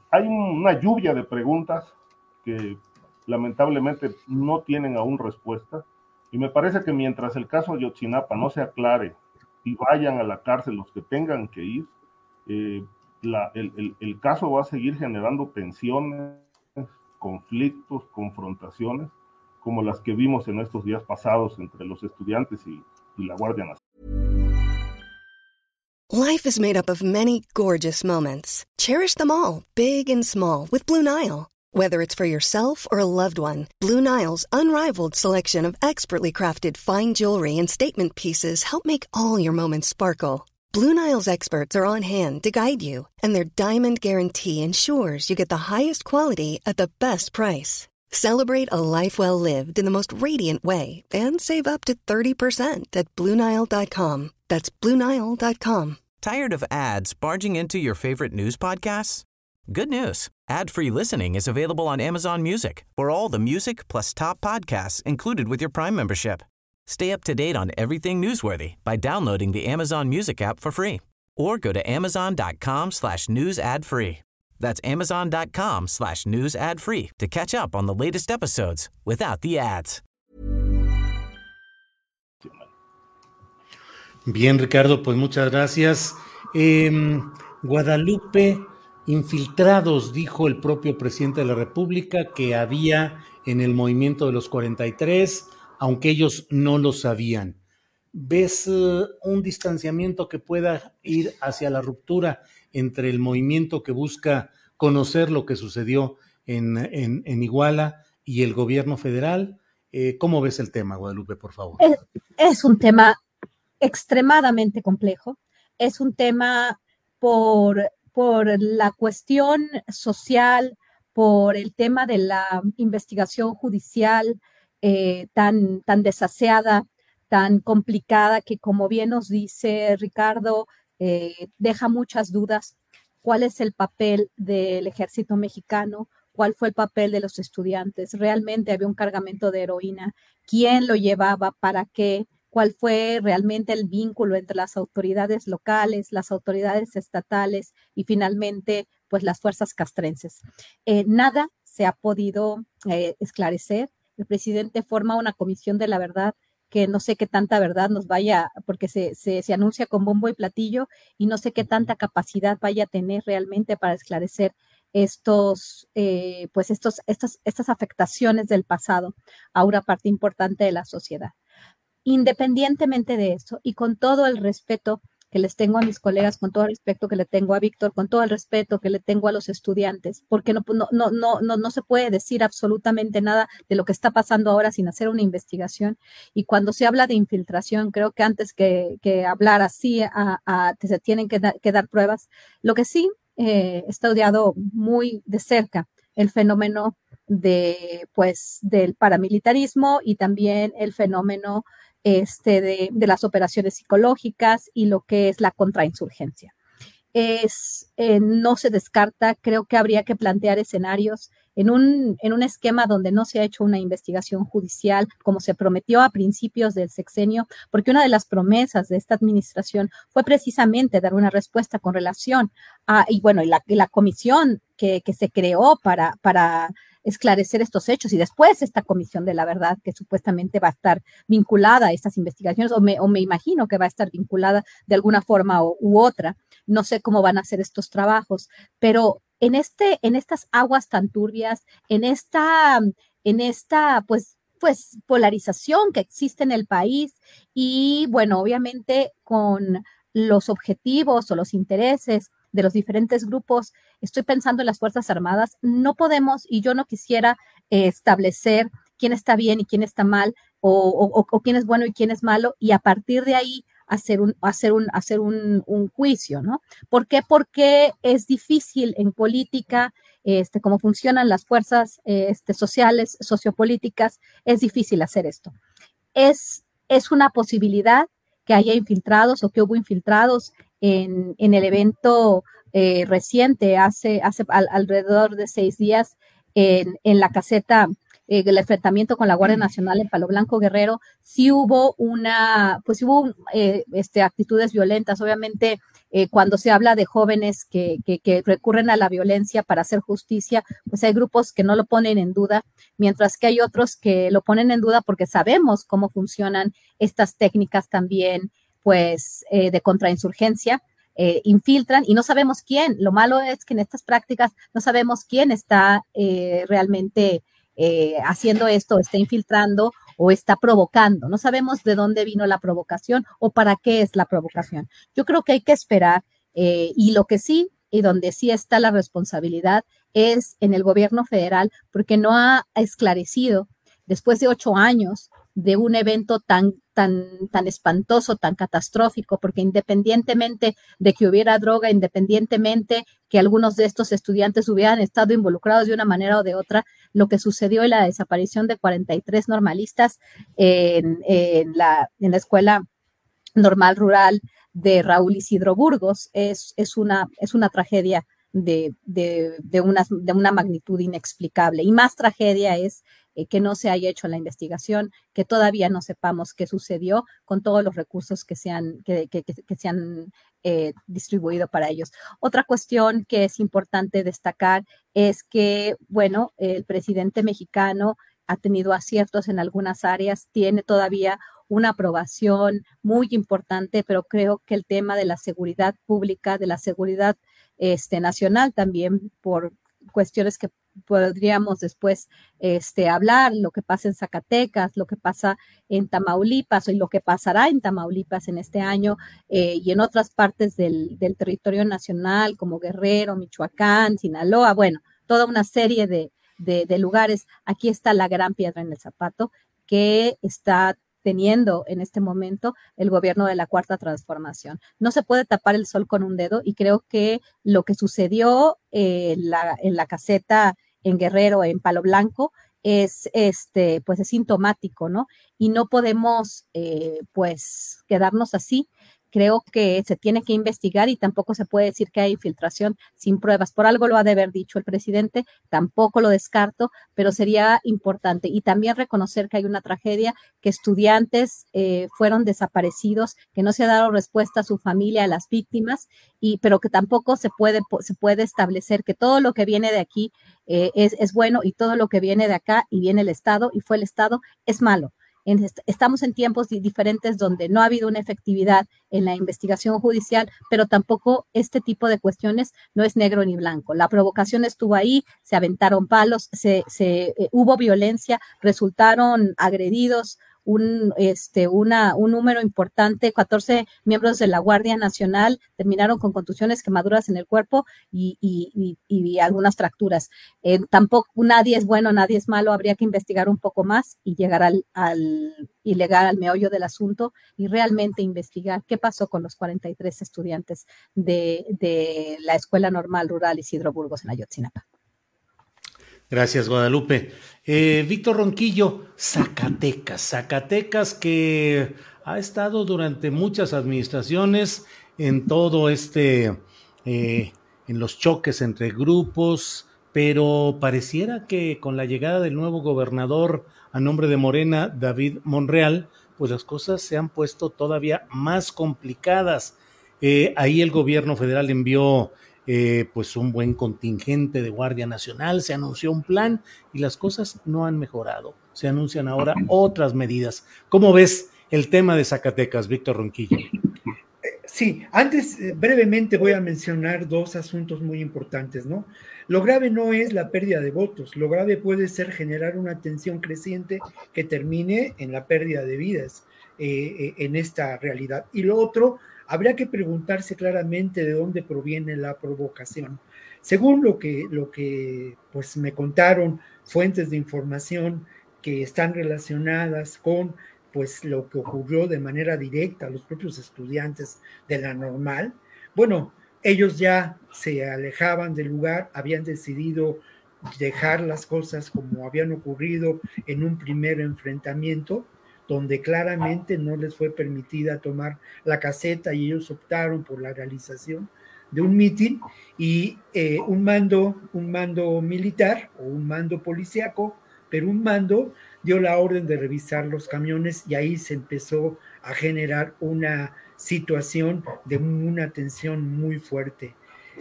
hay una lluvia de preguntas que lamentablemente no tienen aún respuesta. Y me parece que mientras el caso de Yotzinapa no se aclare y vayan a la cárcel los que tengan que ir, eh, el, el caso va a seguir generando tensiones, conflictos, confrontaciones como las que vimos en estos días pasados entre los estudiantes y, y la Guardia Nacional. Life is made up of many gorgeous moments. Cherish them all, big and small, with Blue Nile. Whether it's for yourself or a loved one, Blue Nile's unrivaled selection of expertly crafted fine jewelry and statement pieces help make all your moments sparkle. Blue Nile's experts are on hand to guide you, and their diamond guarantee ensures you get the highest quality at the best price. Celebrate a life well lived in the most radiant way and save up to 30% at Bluenile.com. That's Bluenile.com. Tired of ads barging into your favorite news podcasts? Good news. Ad-free listening is available on Amazon Music for all the music plus top podcasts included with your Prime membership. Stay up to date on everything newsworthy by downloading the Amazon Music app for free or go to amazon.com slash news ad free. That's amazon.com slash news ad free to catch up on the latest episodes without the ads. Bien, Ricardo, pues muchas gracias. Eh, Guadalupe, infiltrados, dijo el propio presidente de la República que había en el movimiento de los 43, aunque ellos no lo sabían. ¿Ves uh, un distanciamiento que pueda ir hacia la ruptura entre el movimiento que busca conocer lo que sucedió en, en, Iguala y el gobierno federal. Eh, ¿Cómo ves el tema, Guadalupe, por favor? Es, un tema extremadamente complejo. Es un tema por, por la cuestión social, por el tema de la investigación judicial eh, tan, tan desaseada, tan complicada, que como bien nos dice Ricardo, eh, deja muchas dudas. ¿Cuál es el papel del ejército mexicano? ¿Cuál fue el papel de los estudiantes? ¿Realmente había un cargamento de heroína? ¿Quién lo llevaba? ¿Para qué? ¿Cuál fue realmente el vínculo entre las autoridades locales, las autoridades estatales y finalmente pues las fuerzas castrenses? Eh, nada se ha podido eh, esclarecer el presidente forma una comisión de la verdad que no sé qué tanta verdad nos vaya, porque se, se, se, anuncia con bombo y platillo y no sé qué tanta capacidad vaya a tener realmente para esclarecer estos, eh, pues estos, estas, estas afectaciones del pasado a una parte importante de la sociedad. Independientemente de eso y con todo el respeto que les tengo a mis colegas, con todo el respeto que le tengo a Víctor, con todo el respeto que le tengo a los estudiantes, porque no, no, no, no, no, se puede decir absolutamente nada de lo que está pasando ahora sin hacer una investigación. Y cuando se habla de infiltración, creo que antes que, que hablar así, se tienen que, que dar pruebas. Lo que sí eh, estudiado muy de cerca el fenómeno de, pues, del paramilitarismo y también el fenómeno este, de, de las operaciones psicológicas y lo que es la contrainsurgencia. Es, eh, no se descarta, creo que habría que plantear escenarios en un, en un esquema donde no se ha hecho una investigación judicial como se prometió a principios del sexenio, porque una de las promesas de esta administración fue precisamente dar una respuesta con relación a, y bueno, y la, la comisión que, que, se creó para, para esclarecer estos hechos y después esta comisión de la verdad que supuestamente va a estar vinculada a estas investigaciones o me, o me imagino que va a estar vinculada de alguna forma u otra. No sé cómo van a hacer estos trabajos, pero en, este, en estas aguas tan turbias, en esta, en esta, pues, pues, polarización que existe en el país y, bueno, obviamente con los objetivos o los intereses de los diferentes grupos, estoy pensando en las Fuerzas Armadas, no podemos y yo no quisiera eh, establecer quién está bien y quién está mal o, o, quién es bueno y quién es malo y a partir de ahí hacer un, hacer un, hacer un, un juicio, ¿no? ¿Por qué? Porque es difícil en política, este, cómo funcionan las fuerzas este, sociales, sociopolíticas, es difícil hacer esto. Es, es una posibilidad que haya infiltrados o que hubo infiltrados en, en el evento eh, reciente, hace, hace alrededor de seis días, en, en la caseta eh, el enfrentamiento con la Guardia Nacional en Palo Blanco Guerrero, sí hubo una, pues hubo eh, este, actitudes violentas. Obviamente, eh, cuando se habla de jóvenes que, que, que, recurren a la violencia para hacer justicia, pues hay grupos que no lo ponen en duda, mientras que hay otros que lo ponen en duda porque sabemos cómo funcionan estas técnicas también, pues, eh, de contrainsurgencia. Eh, infiltran y no sabemos quién. Lo malo es que en estas prácticas no sabemos quién está eh, realmente eh, haciendo esto, está infiltrando o está provocando. No sabemos de dónde vino la provocación o para qué es la provocación. Yo creo que hay que esperar eh, y lo que sí y donde sí está la responsabilidad es en el gobierno federal porque no ha esclarecido después de ocho años de un evento tan, tan, tan espantoso, tan catastrófico, porque independientemente de que hubiera droga, independientemente que algunos de estos estudiantes hubieran estado involucrados de una manera o de otra, lo que sucedió en la desaparición de 43 normalistas en, en, la, en la escuela normal rural de Raúl Isidro Burgos es, es, una, es una tragedia de, de, de, una, de una magnitud inexplicable. Y más tragedia es eh, que no se haya hecho la investigación, que todavía no sepamos qué sucedió con todos los recursos que se han, que, se han eh, distribuido para ellos. Otra cuestión que es importante destacar es que, bueno, el presidente mexicano ha tenido aciertos en algunas áreas, tiene todavía una aprobación muy importante, pero creo que el tema de la seguridad pública, de la seguridad este, nacional también, por cuestiones que podríamos después este, hablar, lo que pasa en Zacatecas, lo que pasa en Tamaulipas y lo que pasará en Tamaulipas en este año eh, y en otras partes del, del, territorio nacional como Guerrero, Michoacán, Sinaloa, bueno, toda una serie de, de, lugares. Aquí está la gran piedra en el zapato que está teniendo en este momento el gobierno de la cuarta transformación. No se puede tapar el sol con un dedo y creo que lo que sucedió eh, la, en la caseta en Guerrero, en Palo Blanco, es este, pues es sintomático, ¿no? Y no podemos, eh, pues, quedarnos así. Creo que se tiene que investigar y tampoco se puede decir que hay infiltración sin pruebas. Por algo lo ha de haber dicho el presidente, tampoco lo descarto, pero sería importante. Y también reconocer que hay una tragedia, que estudiantes eh, fueron desaparecidos, que no se ha dado respuesta a su familia, a las víctimas, y, pero que tampoco se puede, se puede establecer que todo lo que viene de aquí eh, es, es bueno y todo lo que viene de acá y viene el Estado y fue el Estado es malo estamos en tiempos diferentes donde no ha habido una efectividad en la investigación judicial, pero tampoco este tipo de cuestiones no es negro ni blanco. La provocación estuvo ahí, se aventaron palos, se, se eh, hubo violencia, resultaron agredidos un, este, una, un número importante, 14 miembros de la Guardia Nacional terminaron con contusiones, quemaduras en el cuerpo y, y, y, algunas fracturas. Eh, tampoco nadie es bueno, nadie es malo, habría que investigar un poco más y llegar al, al y llegar al meollo del asunto y realmente investigar qué pasó con los 43 estudiantes de, de la Escuela Normal Rural Isidro Burgos en Ayotzinapa. Gracias, Guadalupe. Eh, Víctor Ronquillo, Zacatecas, Zacatecas que ha estado durante muchas administraciones en todo este, eh, en los choques entre grupos, pero pareciera que con la llegada del nuevo gobernador a nombre de Morena, David Monreal, pues las cosas se han puesto todavía más complicadas. Eh, ahí el gobierno federal envió eh, pues un buen contingente de Guardia Nacional, se anunció un plan y las cosas no han mejorado. Se anuncian ahora otras medidas. ¿Cómo ves el tema de Zacatecas, Víctor Ronquillo? Sí, antes eh, brevemente voy a mencionar dos asuntos muy importantes, ¿no? Lo grave no es la pérdida de votos, lo grave puede ser generar una tensión creciente que termine en la pérdida de vidas eh, en esta realidad. Y lo otro, habría que preguntarse claramente de dónde proviene la provocación. Según lo que, lo que pues, me contaron fuentes de información que están relacionadas con pues lo que ocurrió de manera directa a los propios estudiantes de la normal, bueno, ellos ya se alejaban del lugar, habían decidido dejar las cosas como habían ocurrido en un primer enfrentamiento, donde claramente no les fue permitida tomar la caseta y ellos optaron por la realización de un mitin y eh, un mando, un mando militar o un mando policíaco, pero un mando dio la orden de revisar los camiones y ahí se empezó a generar una situación de una tensión muy fuerte.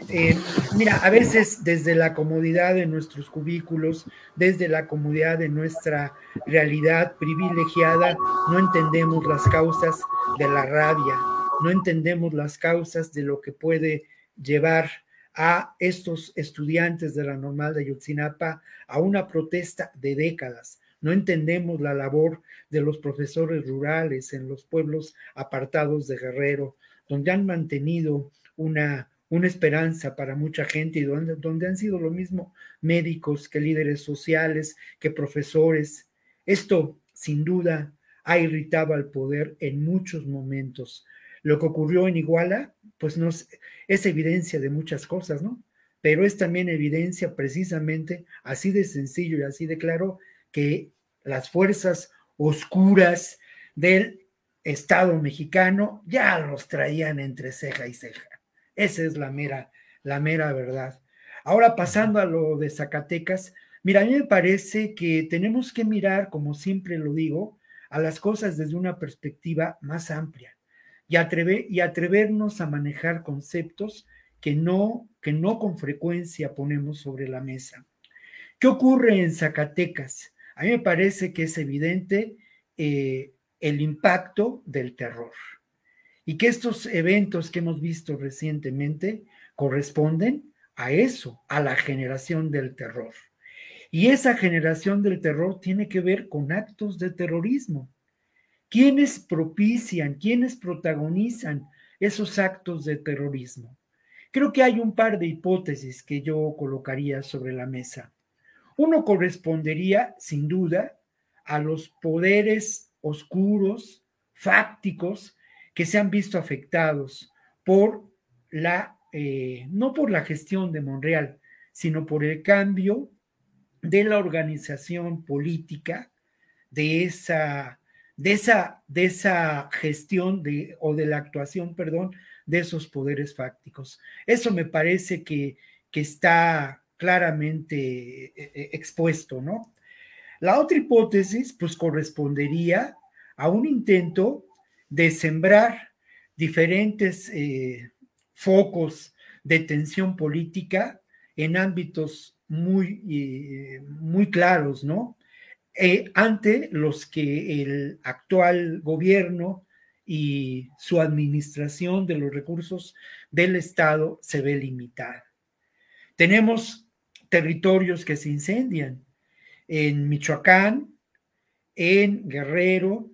Eh, mira, a veces desde la comodidad de nuestros cubículos, desde la comodidad de nuestra realidad privilegiada, no entendemos las causas de la rabia, no entendemos las causas de lo que puede llevar a estos estudiantes de la normal de Ayotzinapa a una protesta de décadas. No entendemos la labor de los profesores rurales en los pueblos apartados de Guerrero, donde han mantenido una una esperanza para mucha gente y donde, donde han sido lo mismo médicos que líderes sociales, que profesores. Esto, sin duda, ha irritado al poder en muchos momentos. Lo que ocurrió en Iguala, pues no es, es evidencia de muchas cosas, ¿no? Pero es también evidencia precisamente, así de sencillo y así de claro, que las fuerzas oscuras del Estado mexicano ya los traían entre ceja y ceja. Esa es la mera, la mera verdad. Ahora pasando a lo de Zacatecas, mira, a mí me parece que tenemos que mirar, como siempre lo digo, a las cosas desde una perspectiva más amplia y, y atrevernos a manejar conceptos que no, que no con frecuencia ponemos sobre la mesa. ¿Qué ocurre en Zacatecas? A mí me parece que es evidente eh, el impacto del terror y que estos eventos que hemos visto recientemente corresponden a eso, a la generación del terror. Y esa generación del terror tiene que ver con actos de terrorismo. ¿Quiénes propician, quiénes protagonizan esos actos de terrorismo? Creo que hay un par de hipótesis que yo colocaría sobre la mesa. Uno correspondería, sin duda, a los poderes oscuros, fácticos, que se han visto afectados por la, eh, no por la gestión de Monreal, sino por el cambio de la organización política de esa, de esa, de esa gestión de, o de la actuación, perdón, de esos poderes fácticos. Eso me parece que, que está claramente eh, eh, expuesto, ¿no? La otra hipótesis, pues correspondería a un intento de sembrar diferentes eh, focos de tensión política en ámbitos muy, muy claros, ¿no? ante los que el actual gobierno y su administración de los recursos del Estado se ve limitada. Tenemos territorios que se incendian en Michoacán, en Guerrero,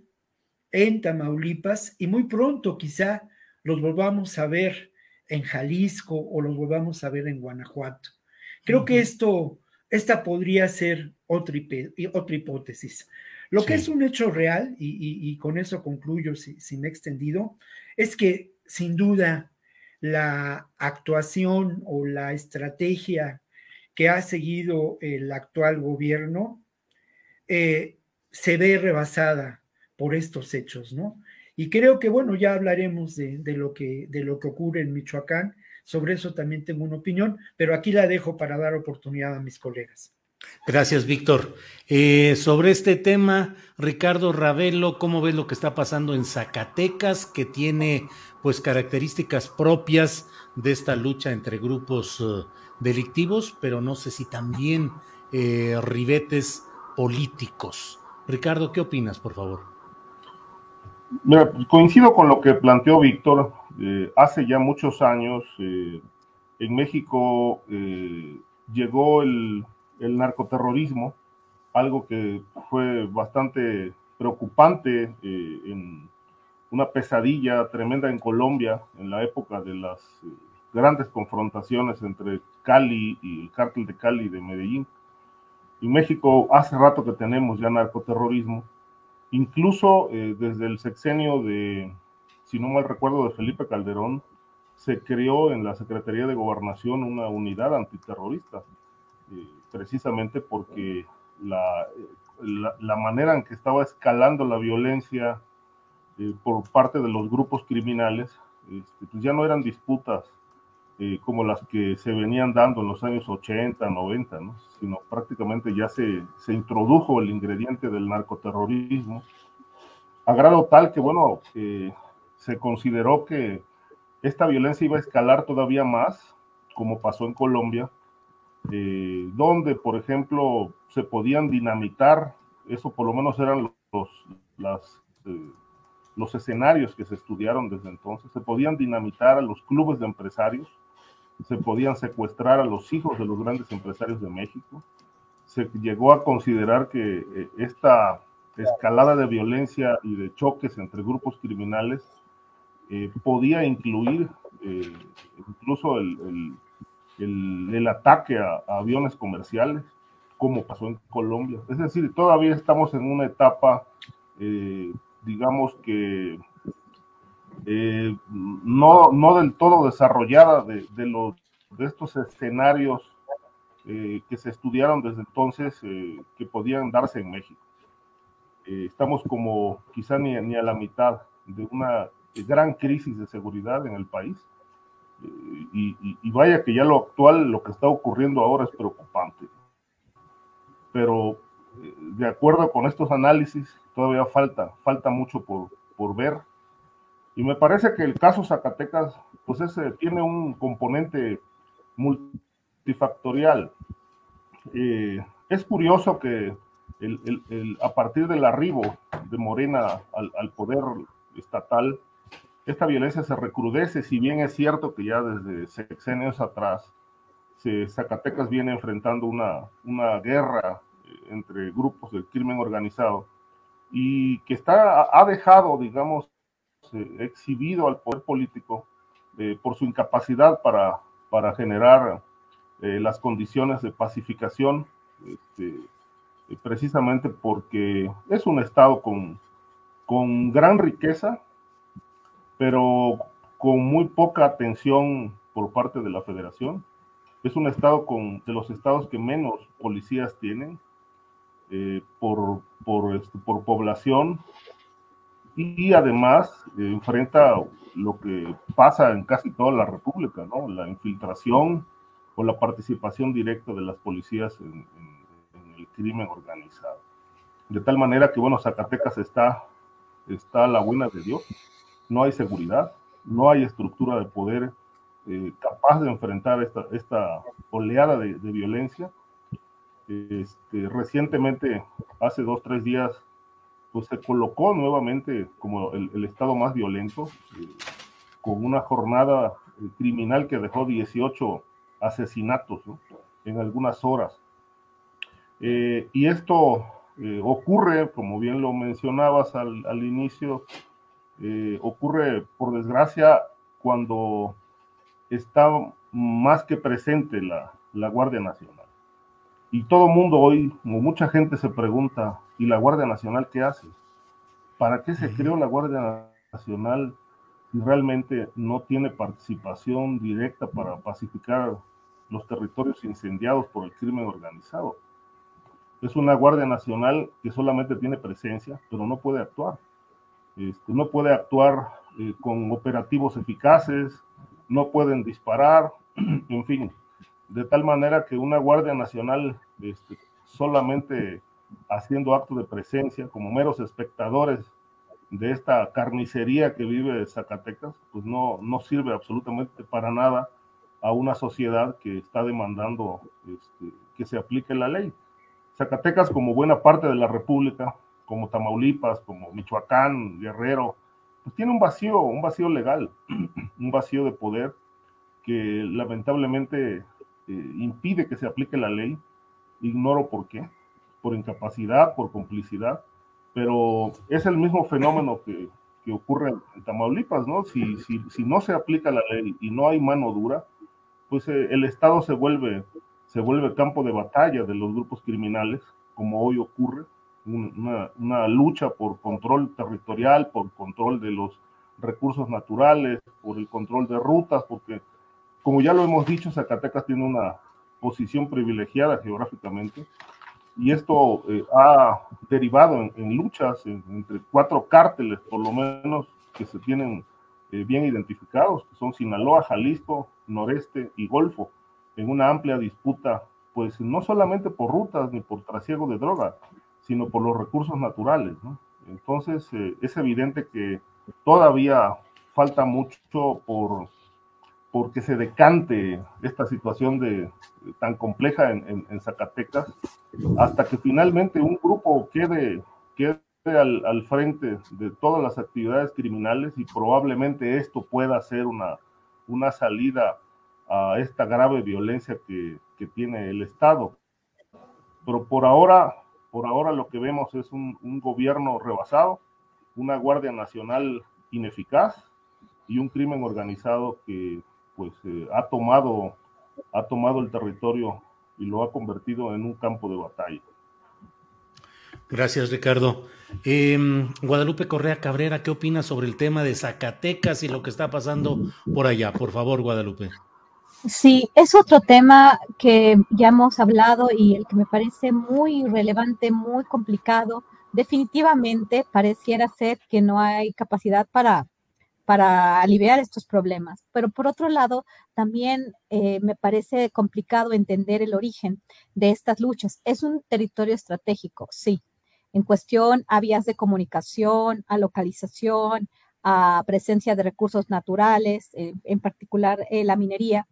en Tamaulipas y muy pronto quizá los volvamos a ver en Jalisco o los volvamos a ver en Guanajuato. Creo que esto, esta podría ser otra, otra hipótesis. Lo que es un hecho real, y, con eso concluyo si, si, me he extendido, es que sin duda la actuación o la estrategia que ha seguido el actual gobierno eh, se ve rebasada por estos hechos, ¿no? Y creo que, bueno, ya hablaremos de, lo que, de lo que ocurre en Michoacán, sobre eso también tengo una opinión, pero aquí la dejo para dar oportunidad a mis colegas. Gracias, Víctor. Eh, sobre este tema, Ricardo Ravelo, ¿cómo ves lo que está pasando en Zacatecas, que tiene pues características propias de esta lucha entre grupos eh, delictivos, pero no sé si también eh, ribetes políticos? Ricardo, ¿qué opinas, por favor? Mira, coincido con lo que planteó Víctor. hace ya muchos años en México llegó el el narcoterrorismo, algo que fue bastante preocupante eh, en una pesadilla tremenda en Colombia en la época de las eh, grandes confrontaciones entre Cali y el cártel de Cali de Medellín. En México hace rato que tenemos ya narcoterrorismo, incluso eh, desde el sexenio de, si no mal recuerdo, de Felipe Calderón, se creó en la Secretaría de Gobernación una unidad antiterrorista precisamente porque la, la, manera en que estaba escalando la violencia eh, por parte de los grupos criminales, este, pues ya no eran disputas eh, como las que se venían dando en los años 80, 90, ¿no? sino prácticamente ya se, se introdujo el ingrediente del narcoterrorismo, a grado tal que, bueno, eh, se consideró que esta violencia iba a escalar todavía más, como pasó en Colombia, eh, donde, por ejemplo, se podían dinamitar, eso por lo menos eran los, las, eh, los escenarios que se estudiaron desde entonces, se podían dinamitar a los clubes de empresarios, se podían secuestrar a los hijos de los grandes empresarios de México, se llegó a considerar que eh, esta escalada de violencia y de choques entre grupos criminales podía incluir incluso el el, ataque a, aviones comerciales, como pasó en Colombia. Es decir, todavía estamos en una etapa, eh, digamos que eh, no, no del todo desarrollada de, de, los, de estos escenarios eh, que se estudiaron desde entonces que podían darse en México. estamos como quizá ni, ni a la mitad de una gran crisis de seguridad en el país y, vaya que ya lo actual, lo que está ocurriendo ahora es preocupante. Pero eh, de acuerdo con estos análisis, todavía falta, falta mucho por, por ver. Y me parece que el caso Zacatecas, pues tiene un componente multifactorial. Eh, es curioso que el, el, a partir del arribo de Morena al, al poder estatal, esta violencia se recrudece, si bien es cierto que ya desde sexenios atrás Zacatecas viene enfrentando una, una guerra eh, entre grupos del crimen organizado y que está, ha dejado, digamos, exhibido al poder político eh, por su incapacidad para, para generar las condiciones de pacificación, este, precisamente porque es un Estado con, con gran riqueza, pero con muy poca atención por parte de la federación. Es un estado con, de los estados que menos policías tienen eh, por, por, este, por población y además enfrenta lo que pasa en casi toda la República, ¿no? La infiltración o la participación directa de las policías en, el crimen organizado. De tal manera que, bueno, Zacatecas está, está a la buena de Dios, no hay seguridad, no hay estructura de poder eh, capaz de enfrentar esta, esta oleada de, violencia. Este, recientemente, hace dos, tres días, pues se colocó nuevamente como el, estado más violento, eh, con una jornada eh, criminal que dejó 18 asesinatos en algunas horas. Eh, y esto ocurre, como bien lo mencionabas al, al inicio, ocurre por desgracia cuando está más que presente la, la Guardia Nacional. Y todo el mundo hoy, mucha gente se pregunta, ¿y la Guardia Nacional qué hace? ¿Para qué se creó la Guardia Nacional si realmente no tiene participación directa para pacificar los territorios incendiados por el crimen organizado? Es una Guardia Nacional que solamente tiene presencia, pero no puede actuar. Este, no puede actuar eh, con operativos eficaces, no pueden disparar, [clears throat] en fin, de tal manera que una Guardia Nacional este, solamente haciendo acto de presencia, como meros espectadores de esta carnicería que vive Zacatecas, pues no, no sirve absolutamente para nada a una sociedad que está demandando este, que se aplique la ley. Zacatecas, como buena parte de la República, como Tamaulipas, como Michoacán, Guerrero, pues tiene un vacío, un vacío legal, [clears throat] un vacío de poder que lamentablemente eh, impide que se aplique la ley. Ignoro por qué, por incapacidad, por complicidad, pero es el mismo fenómeno que, que ocurre en Tamaulipas, ¿no? Si, si, si, no se aplica la ley y no hay mano dura, pues eh, el Estado se vuelve, se vuelve campo de batalla de los grupos criminales, como hoy ocurre, una, una lucha por control territorial, por control de los recursos naturales, por el control de rutas, porque como ya lo hemos dicho, Zacatecas tiene una posición privilegiada geográficamente y esto eh, ha derivado en, luchas entre cuatro cárteles, por lo menos, que se tienen eh, bien identificados, que son Sinaloa, Jalisco, Noreste y Golfo, en una amplia disputa, pues no solamente por rutas ni por trasiego de droga, sino por los recursos naturales. Entonces, eh, es evidente que todavía falta mucho por porque se decante esta situación de, tan compleja en, Zacatecas, hasta que finalmente un grupo quede, quede al, frente de todas las actividades criminales y probablemente esto pueda ser una, una salida a esta grave violencia que, que tiene el Estado. Pero por ahora, por ahora lo que vemos es un, un gobierno rebasado, una Guardia Nacional ineficaz y un crimen organizado que pues eh, ha tomado ha tomado el territorio y lo ha convertido en un campo de batalla. Gracias, Ricardo. Em, Guadalupe Correa Cabrera, ¿qué opinas sobre el tema de Zacatecas y lo que está pasando por allá? Por favor, Guadalupe. Sí, es otro tema que ya hemos hablado y el que me parece muy relevante, muy complicado. Definitivamente pareciera ser que no hay capacidad para para aliviar estos problemas. Pero por otro lado, también eh, me parece complicado entender el origen de estas luchas. Es un territorio estratégico, sí. En cuestión a vías de comunicación, a localización, a presencia de recursos naturales, eh, en particular eh, la minería.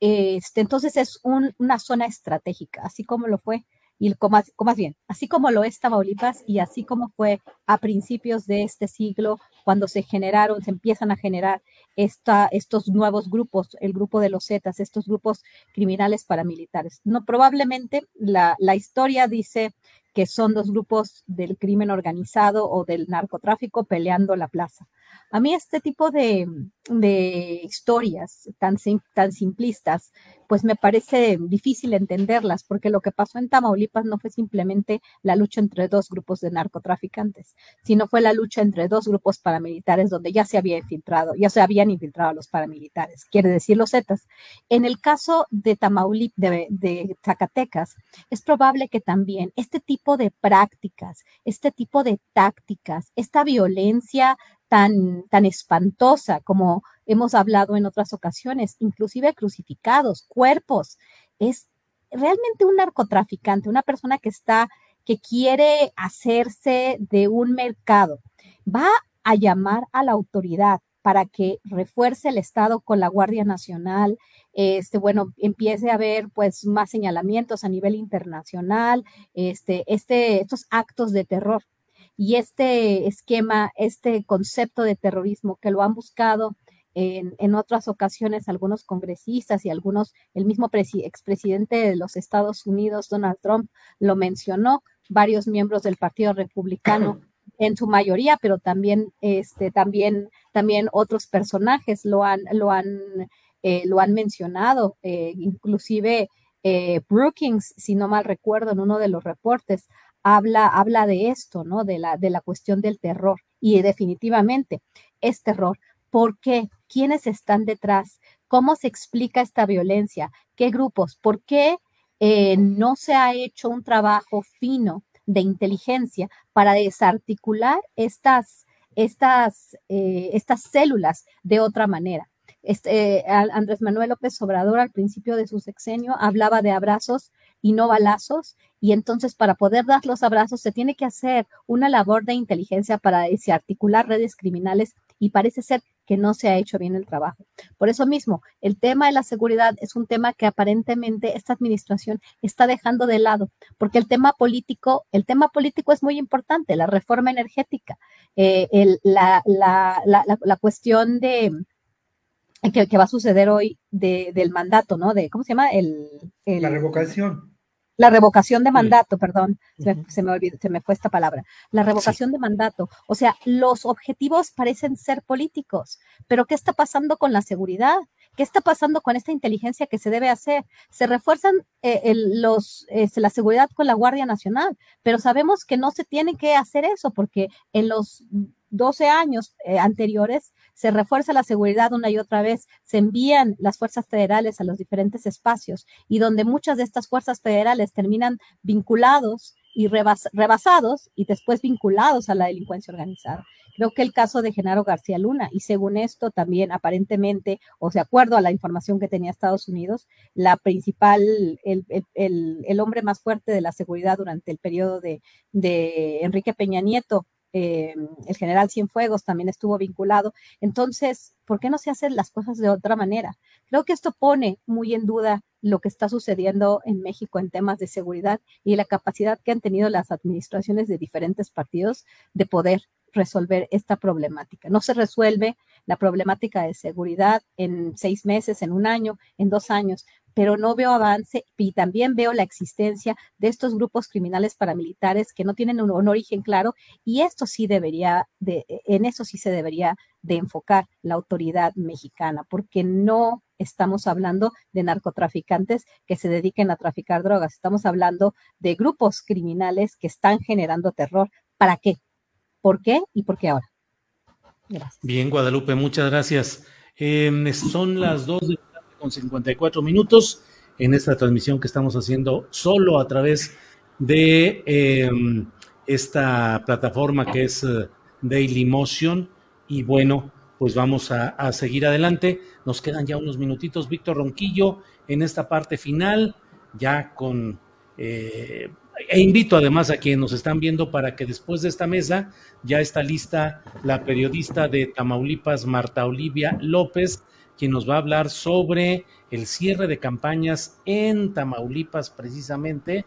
Este, entonces es una zona estratégica, así como lo fue y como, más bien, así como lo es Tamaulipas y así como fue a principios de este siglo, cuando se generaron, se empiezan a generar esta, estos nuevos grupos, el grupo de los Zetas, estos grupos criminales paramilitares. No, probablemente la, la historia dice que son dos grupos del crimen organizado o del narcotráfico peleando la plaza. A mí este tipo de, historias tan, tan simplistas, pues me parece difícil entenderlas, porque lo que pasó en Tamaulipas no fue simplemente la lucha entre dos grupos de narcotraficantes, sino fue la lucha entre dos grupos paramilitares donde ya se había infiltrado, ya se habían infiltrado los paramilitares, quiere decir los Zetas. En el caso de Tamaulipas, de, de Zacatecas, es probable que también este tipo de prácticas, este tipo de tácticas, esta violencia tan, tan espantosa como hemos hablado en otras ocasiones, inclusive crucificados, cuerpos, es realmente un narcotraficante, una persona que está, que quiere hacerse de un mercado, va a llamar a la autoridad para que refuerce el Estado con la Guardia Nacional, este, bueno, empiece a haber pues más señalamientos a nivel internacional, este, este, estos actos de terror y este esquema, este concepto de terrorismo que lo han buscado en, en otras ocasiones algunos congresistas y algunos, el mismo expresidente de los Estados Unidos, Donald Trump, lo mencionó, varios miembros del Partido Republicano [clears throat] en su mayoría, pero también, este, también, también otros personajes lo han, lo han, eh, lo han mencionado, eh, inclusive eh, Brookings, si no mal recuerdo, en uno de los reportes, habla, habla de esto, ¿no? De la, de la cuestión del terror. Y definitivamente es terror. ¿Por qué? ¿Quiénes están detrás? ¿Cómo se explica esta violencia? ¿Qué grupos? ¿Por qué no se ha hecho un trabajo fino de inteligencia para desarticular estas, estas, eh, estas células de otra manera. Este, Andrés Manuel López Obrador al principio de su sexenio hablaba de abrazos y no balazos, y entonces para poder dar los abrazos se tiene que hacer una labor de inteligencia para desarticular redes criminales y parece ser que no se ha hecho bien el trabajo. Por eso mismo, el tema de la seguridad es un tema que aparentemente esta administración está dejando de lado, porque el tema político, el tema político es muy importante, la reforma energética, eh, la, cuestión de que, va a suceder hoy del mandato, ¿no? De, ¿cómo se llama? El, la revocación la revocación de mandato, perdón, se, me olvidó, se me fue esta palabra, la revocación de mandato. O sea, los objetivos parecen ser políticos, pero ¿qué está pasando con la seguridad? ¿Qué está pasando con esta inteligencia que se debe hacer? Se refuerzan eh, los, este, la seguridad con la Guardia Nacional, pero sabemos que no se tiene que hacer eso porque en los 12 años eh, anteriores se refuerza la seguridad una y otra vez, se envían las fuerzas federales a los diferentes espacios y donde muchas de estas fuerzas federales terminan vinculados y rebasados y después vinculados a la delincuencia organizada. Creo que el caso de Genaro García Luna, y según esto también aparentemente, o de acuerdo a la información que tenía Estados Unidos, la principal, el, el, hombre más fuerte de la seguridad durante el periodo de, de Enrique Peña Nieto eh, el general Cienfuegos también estuvo vinculado. Entonces, ¿por qué no se hacen las cosas de otra manera? Creo que esto pone muy en duda lo que está sucediendo en México en temas de seguridad y la capacidad que han tenido las administraciones de diferentes partidos de poder resolver esta problemática. No se resuelve la problemática de seguridad en seis meses, en un año, en dos años, pero no veo avance y también veo la existencia de estos grupos criminales paramilitares que no tienen un, origen claro y esto sí debería, de, en eso sí se debería de enfocar la autoridad mexicana, porque no estamos hablando de narcotraficantes que se dediquen a traficar drogas, estamos hablando de grupos criminales que están generando terror. ¿Para qué? ¿Por qué y por qué ahora? Gracias. Bien, Guadalupe, muchas gracias. Em, son las dos de con 54 minutos en esta transmisión que estamos haciendo solo a través de em, esta plataforma que es eh, Daily Motion. Y bueno, pues vamos a, seguir adelante. Nos quedan ya unos minutitos, Víctor Ronquillo, en esta parte final, ya con... Eh, e invito además a quienes nos están viendo para que después de esta mesa ya está lista la periodista de Tamaulipas, Marta Olivia López, quien nos va a hablar sobre el cierre de campañas en Tamaulipas precisamente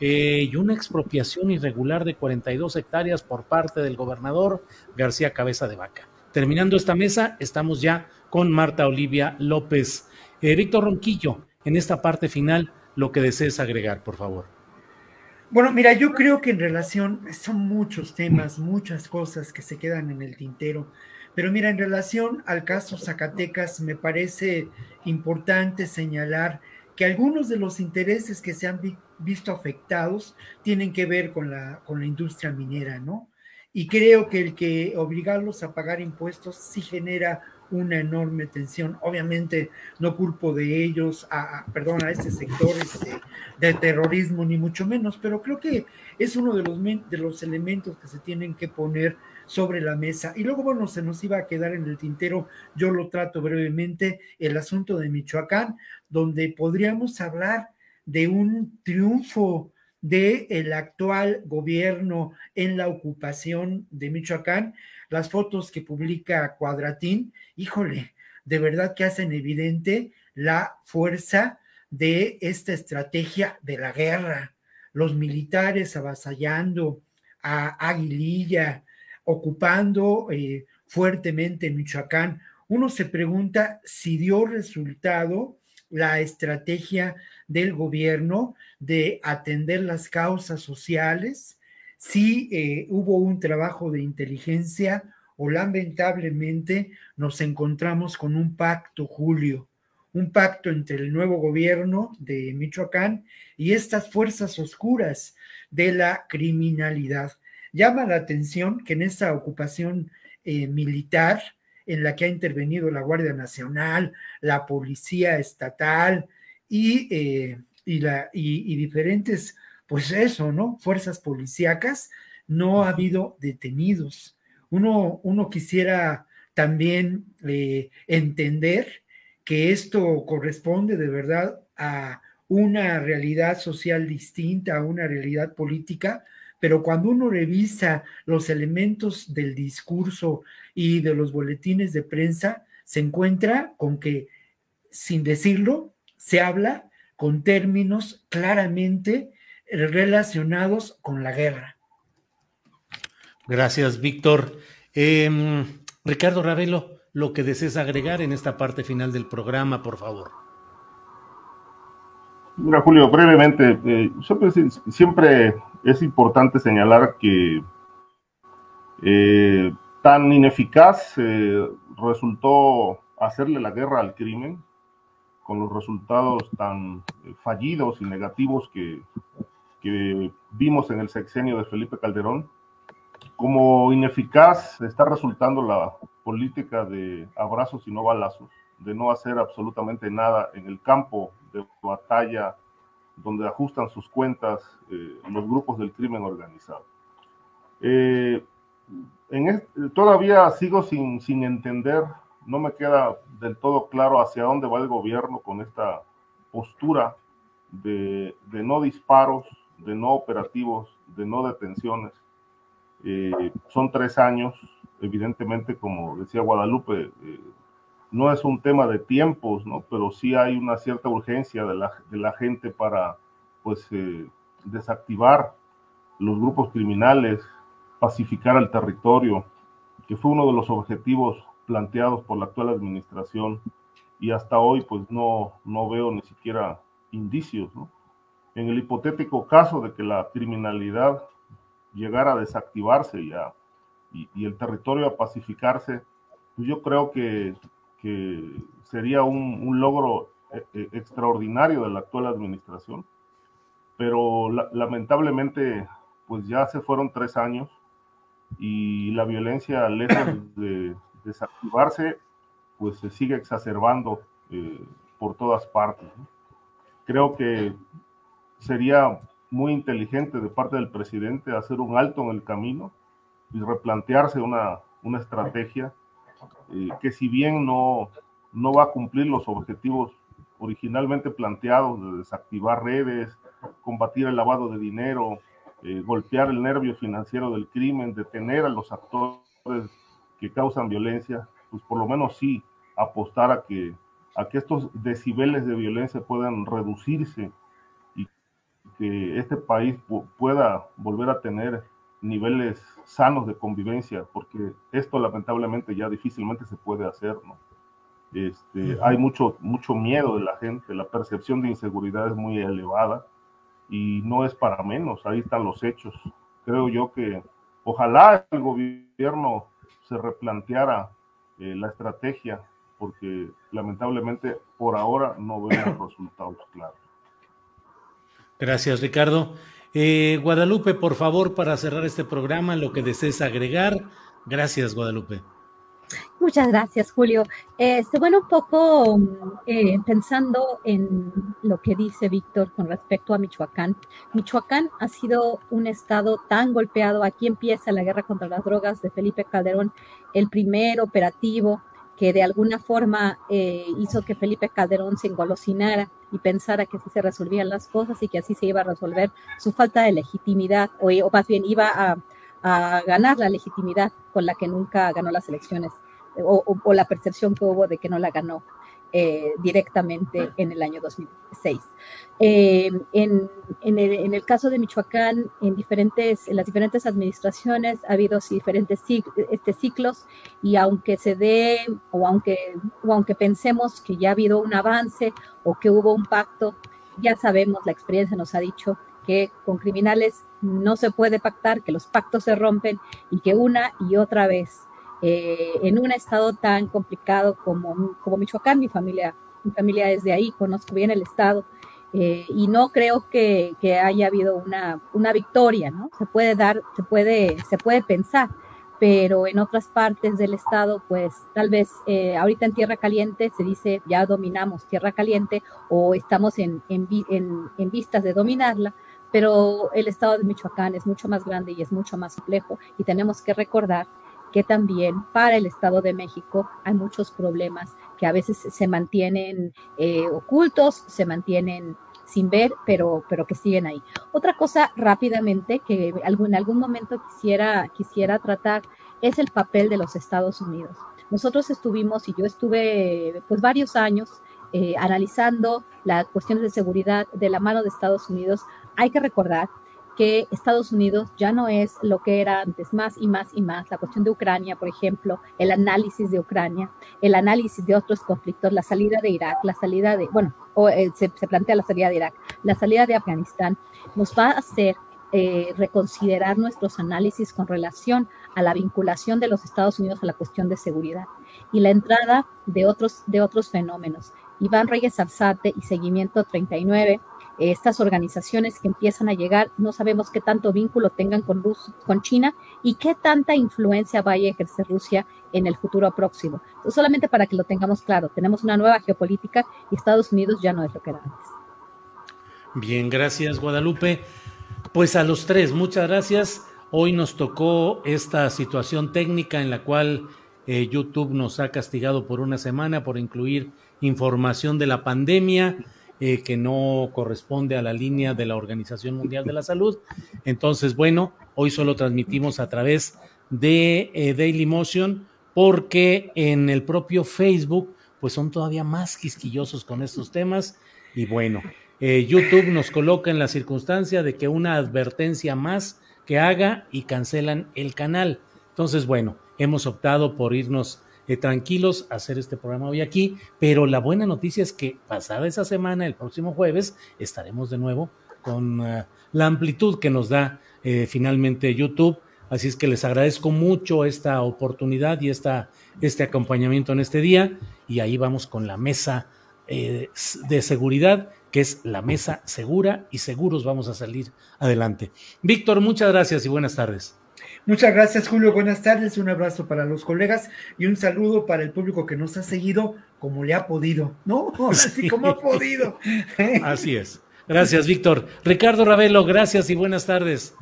eh, y una expropiación irregular de 42 hectáreas por parte del gobernador García Cabeza de Vaca. Terminando esta mesa, estamos ya con Marta Olivia López. Eh, Víctor Ronquillo, en esta parte final, lo que desees agregar, por favor. Bueno, mira, yo creo que en relación, son muchos temas, muchas cosas que se quedan en el tintero. Pero mira, en relación al caso Zacatecas, me parece importante señalar que algunos de los intereses que se han visto afectados tienen que ver con la, con la industria minera, ¿no? Y creo que el que obligarlos a pagar impuestos sí genera una enorme tensión. Obviamente no culpo de ellos, a, perdón, a este sector este, de terrorismo, ni mucho menos, pero creo que es uno de los, de los elementos que se tienen que poner sobre la mesa. Y luego, bueno, se nos iba a quedar en el tintero, yo lo trato brevemente, el asunto de Michoacán, donde podríamos hablar de un triunfo del el actual gobierno en la ocupación de Michoacán, las fotos que publica Cuadratín, híjole, de verdad que hacen evidente la fuerza de esta estrategia de la guerra. Los militares avasallando a Aguililla, ocupando eh, fuertemente Michoacán. Uno se pregunta si dio resultado la estrategia del gobierno de atender las causas sociales, si eh, hubo un trabajo de inteligencia o lamentablemente nos encontramos con un pacto, Julio, un pacto entre el nuevo gobierno de Michoacán y estas fuerzas oscuras de la criminalidad. Llama la atención que en esta ocupación eh, militar, en la que ha intervenido la Guardia Nacional, la Policía Estatal y, eh, y, la, y, diferentes, pues eso, ¿no? Fuerzas policíacas, no ha habido detenidos. Uno, uno quisiera también eh, entender que esto corresponde de verdad a una realidad social distinta, a una realidad política, pero cuando uno revisa los elementos del discurso y de los boletines de prensa, se encuentra con que, sin decirlo, se habla con términos claramente relacionados con la guerra. Gracias, Víctor. Em, Ricardo Ravelo, lo que desees agregar en esta parte final del programa, por favor. Mira, Julio, brevemente, eh, siempre, es importante señalar que eh, tan ineficaz eh, resultó hacerle la guerra al crimen, con los resultados tan fallidos y negativos que, que vimos en el sexenio de Felipe Calderón, como ineficaz está resultando la política de abrazos y no balazos, de no hacer absolutamente nada en el campo de batalla donde ajustan sus cuentas eh, los grupos del crimen organizado. Eh, en todavía sigo sin, sin entender, no me queda del todo claro hacia dónde va el gobierno con esta postura de, de no disparos, de no operativos, de no detenciones. Eh, son tres años, evidentemente, como decía Guadalupe, no es un tema de tiempos, ¿no? Pero sí hay una cierta urgencia de la, de la gente para, pues, eh, desactivar los grupos criminales, pacificar el territorio, que fue uno de los objetivos planteados por la actual administración y hasta hoy, pues, no, no veo ni siquiera indicios, ¿no? En el hipotético caso de que la criminalidad llegara a desactivarse ya y, y el territorio a pacificarse, pues yo creo que que sería un, logro eh, eh, extraordinario de la actual administración, pero lamentablemente pues ya se fueron tres años y la violencia lejos [coughs] de desactivarse pues se sigue exacerbando eh, por todas partes. Creo que sería muy inteligente de parte del presidente hacer un alto en el camino y replantearse una, una estrategia eh, que si bien no, no va a cumplir los objetivos originalmente planteados de desactivar redes, combatir el lavado de dinero, eh, golpear el nervio financiero del crimen, detener a los actores que causan violencia, pues por lo menos sí apostar a que, a que estos decibeles de violencia puedan reducirse y que este país pueda volver a tener niveles sanos de convivencia, porque esto lamentablemente ya difícilmente se puede hacer, ¿no? Este, Hay mucho, mucho miedo de la gente, la percepción de inseguridad es muy elevada y no es para menos, ahí están los hechos. Creo yo que ojalá el gobierno se replanteara eh, la estrategia, porque lamentablemente por ahora no vemos [coughs] resultados claros. Gracias, Ricardo. Eh, Guadalupe, por favor, para cerrar este programa, lo que desees agregar. Gracias, Guadalupe. Muchas gracias, Julio. Este, bueno, un poco eh, pensando en lo que dice Víctor con respecto a Michoacán. Michoacán ha sido un estado tan golpeado. Aquí empieza la guerra contra las drogas de Felipe Calderón, el primer operativo que de alguna forma eh, hizo que Felipe Calderón se engolosinara y pensara que así se resolvían las cosas y que así se iba a resolver su falta de legitimidad, o, o más bien iba a ganar la legitimidad con la que nunca ganó las elecciones o, la percepción que hubo de que no la ganó eh, directamente en el año 2006. Eh, en, el, caso de Michoacán, en, diferentes, en las diferentes administraciones ha habido diferentes este, ciclos y aunque se dé o aunque, o aunque pensemos que ya ha habido un avance o que hubo un pacto, ya sabemos, la experiencia nos ha dicho que con criminales no se puede pactar, que los pactos se rompen y que una y otra vez eh, en un estado tan complicado como, como Michoacán, mi familia, mi familia es de ahí, conozco bien el estado, eh, y no creo que, que, haya habido una, una victoria, ¿no? Se puede dar, se puede, se puede pensar, pero en otras partes del estado, pues tal vez eh, ahorita en Tierra Caliente se dice ya dominamos Tierra Caliente o estamos en, en, en, en vistas de dominarla, pero el estado de Michoacán es mucho más grande y es mucho más complejo y tenemos que recordar que también para el Estado de México hay muchos problemas que a veces se mantienen eh, ocultos, se mantienen sin ver, pero, pero que siguen ahí. Otra cosa rápidamente que en algún momento quisiera, quisiera tratar es el papel de los Estados Unidos. Nosotros estuvimos y yo estuve pues varios años eh, analizando las cuestiones de seguridad de la mano de Estados Unidos. Hay que recordar que Estados Unidos ya no es lo que era antes, más y más y más. La cuestión de Ucrania, por ejemplo, el análisis de Ucrania, el análisis de otros conflictos, la salida de Irak, la salida de, bueno, eh, se, plantea la salida de Irak, la salida de Afganistán, nos va a hacer eh, reconsiderar nuestros análisis con relación a la vinculación de los Estados Unidos a la cuestión de seguridad y la entrada de otros, de otros fenómenos. Iván Reyes Arzate y Seguimiento 39 estas organizaciones que empiezan a llegar, no sabemos qué tanto vínculo tengan con, con China y qué tanta influencia vaya a ejercer Rusia en el futuro próximo. solamente para que lo tengamos claro, tenemos una nueva geopolítica y Estados Unidos ya no es lo que era antes. Bien, gracias Guadalupe. Pues a los tres, muchas gracias. Hoy nos tocó esta situación técnica en la cual eh, YouTube nos ha castigado por una semana por incluir información de la pandemia. Eh, que no corresponde a la línea de la Organización Mundial de la Salud. Entonces, bueno, hoy solo transmitimos a través de eh, Daily Motion porque en el propio Facebook pues son todavía más quisquillosos con estos temas y bueno, eh, YouTube nos coloca en la circunstancia de que una advertencia más que haga y cancelan el canal. Entonces, bueno, hemos optado por irnos eh, tranquilos hacer este programa hoy aquí, pero la buena noticia es que pasada esa semana, el próximo jueves, estaremos de nuevo con uh, la amplitud que nos da eh, finalmente YouTube. Así es que les agradezco mucho esta oportunidad y esta, este acompañamiento en este día. Y ahí vamos con la mesa eh, de seguridad, que es la mesa segura y seguros vamos a salir adelante. Víctor, muchas gracias y buenas tardes. Muchas gracias, Julio. Buenas tardes. Un abrazo para los colegas y un saludo para el público que nos ha seguido como le ha podido, ¿no? [laughs] Así como ha podido. Así es. Gracias, Víctor. Ricardo Ravelo, gracias y buenas tardes.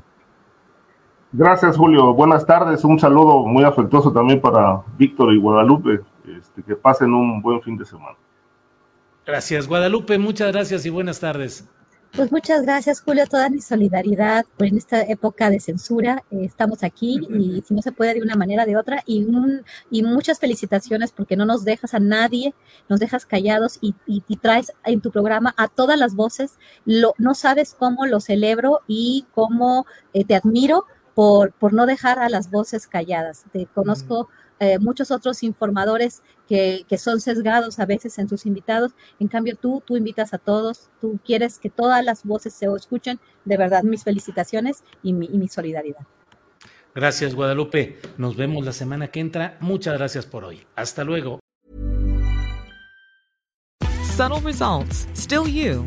Gracias, Julio. Buenas tardes. Un saludo muy afectuoso también para Víctor y Guadalupe. Este, que pasen un buen fin de semana. Gracias, Guadalupe. Muchas gracias y buenas tardes. Pues muchas gracias, Julio, toda mi solidaridad en esta época de censura. Eh, estamos aquí y si no se puede de una manera de otra. Y, un, y muchas felicitaciones porque no nos dejas a nadie, nos dejas callados y, y, traes en tu programa a todas las voces. Lo, no sabes cómo lo celebro y cómo eh, te admiro por, por no dejar a las voces calladas. Te conozco. Eh, muchos otros informadores que, que, son sesgados a veces en sus invitados. En cambio, tú, tú invitas a todos, tú quieres que todas las voces se escuchen. De verdad, mis felicitaciones y mi, y mi solidaridad. Gracias, Guadalupe. Nos vemos la semana que entra. Muchas gracias por hoy. Hasta luego. Subtle results, still you.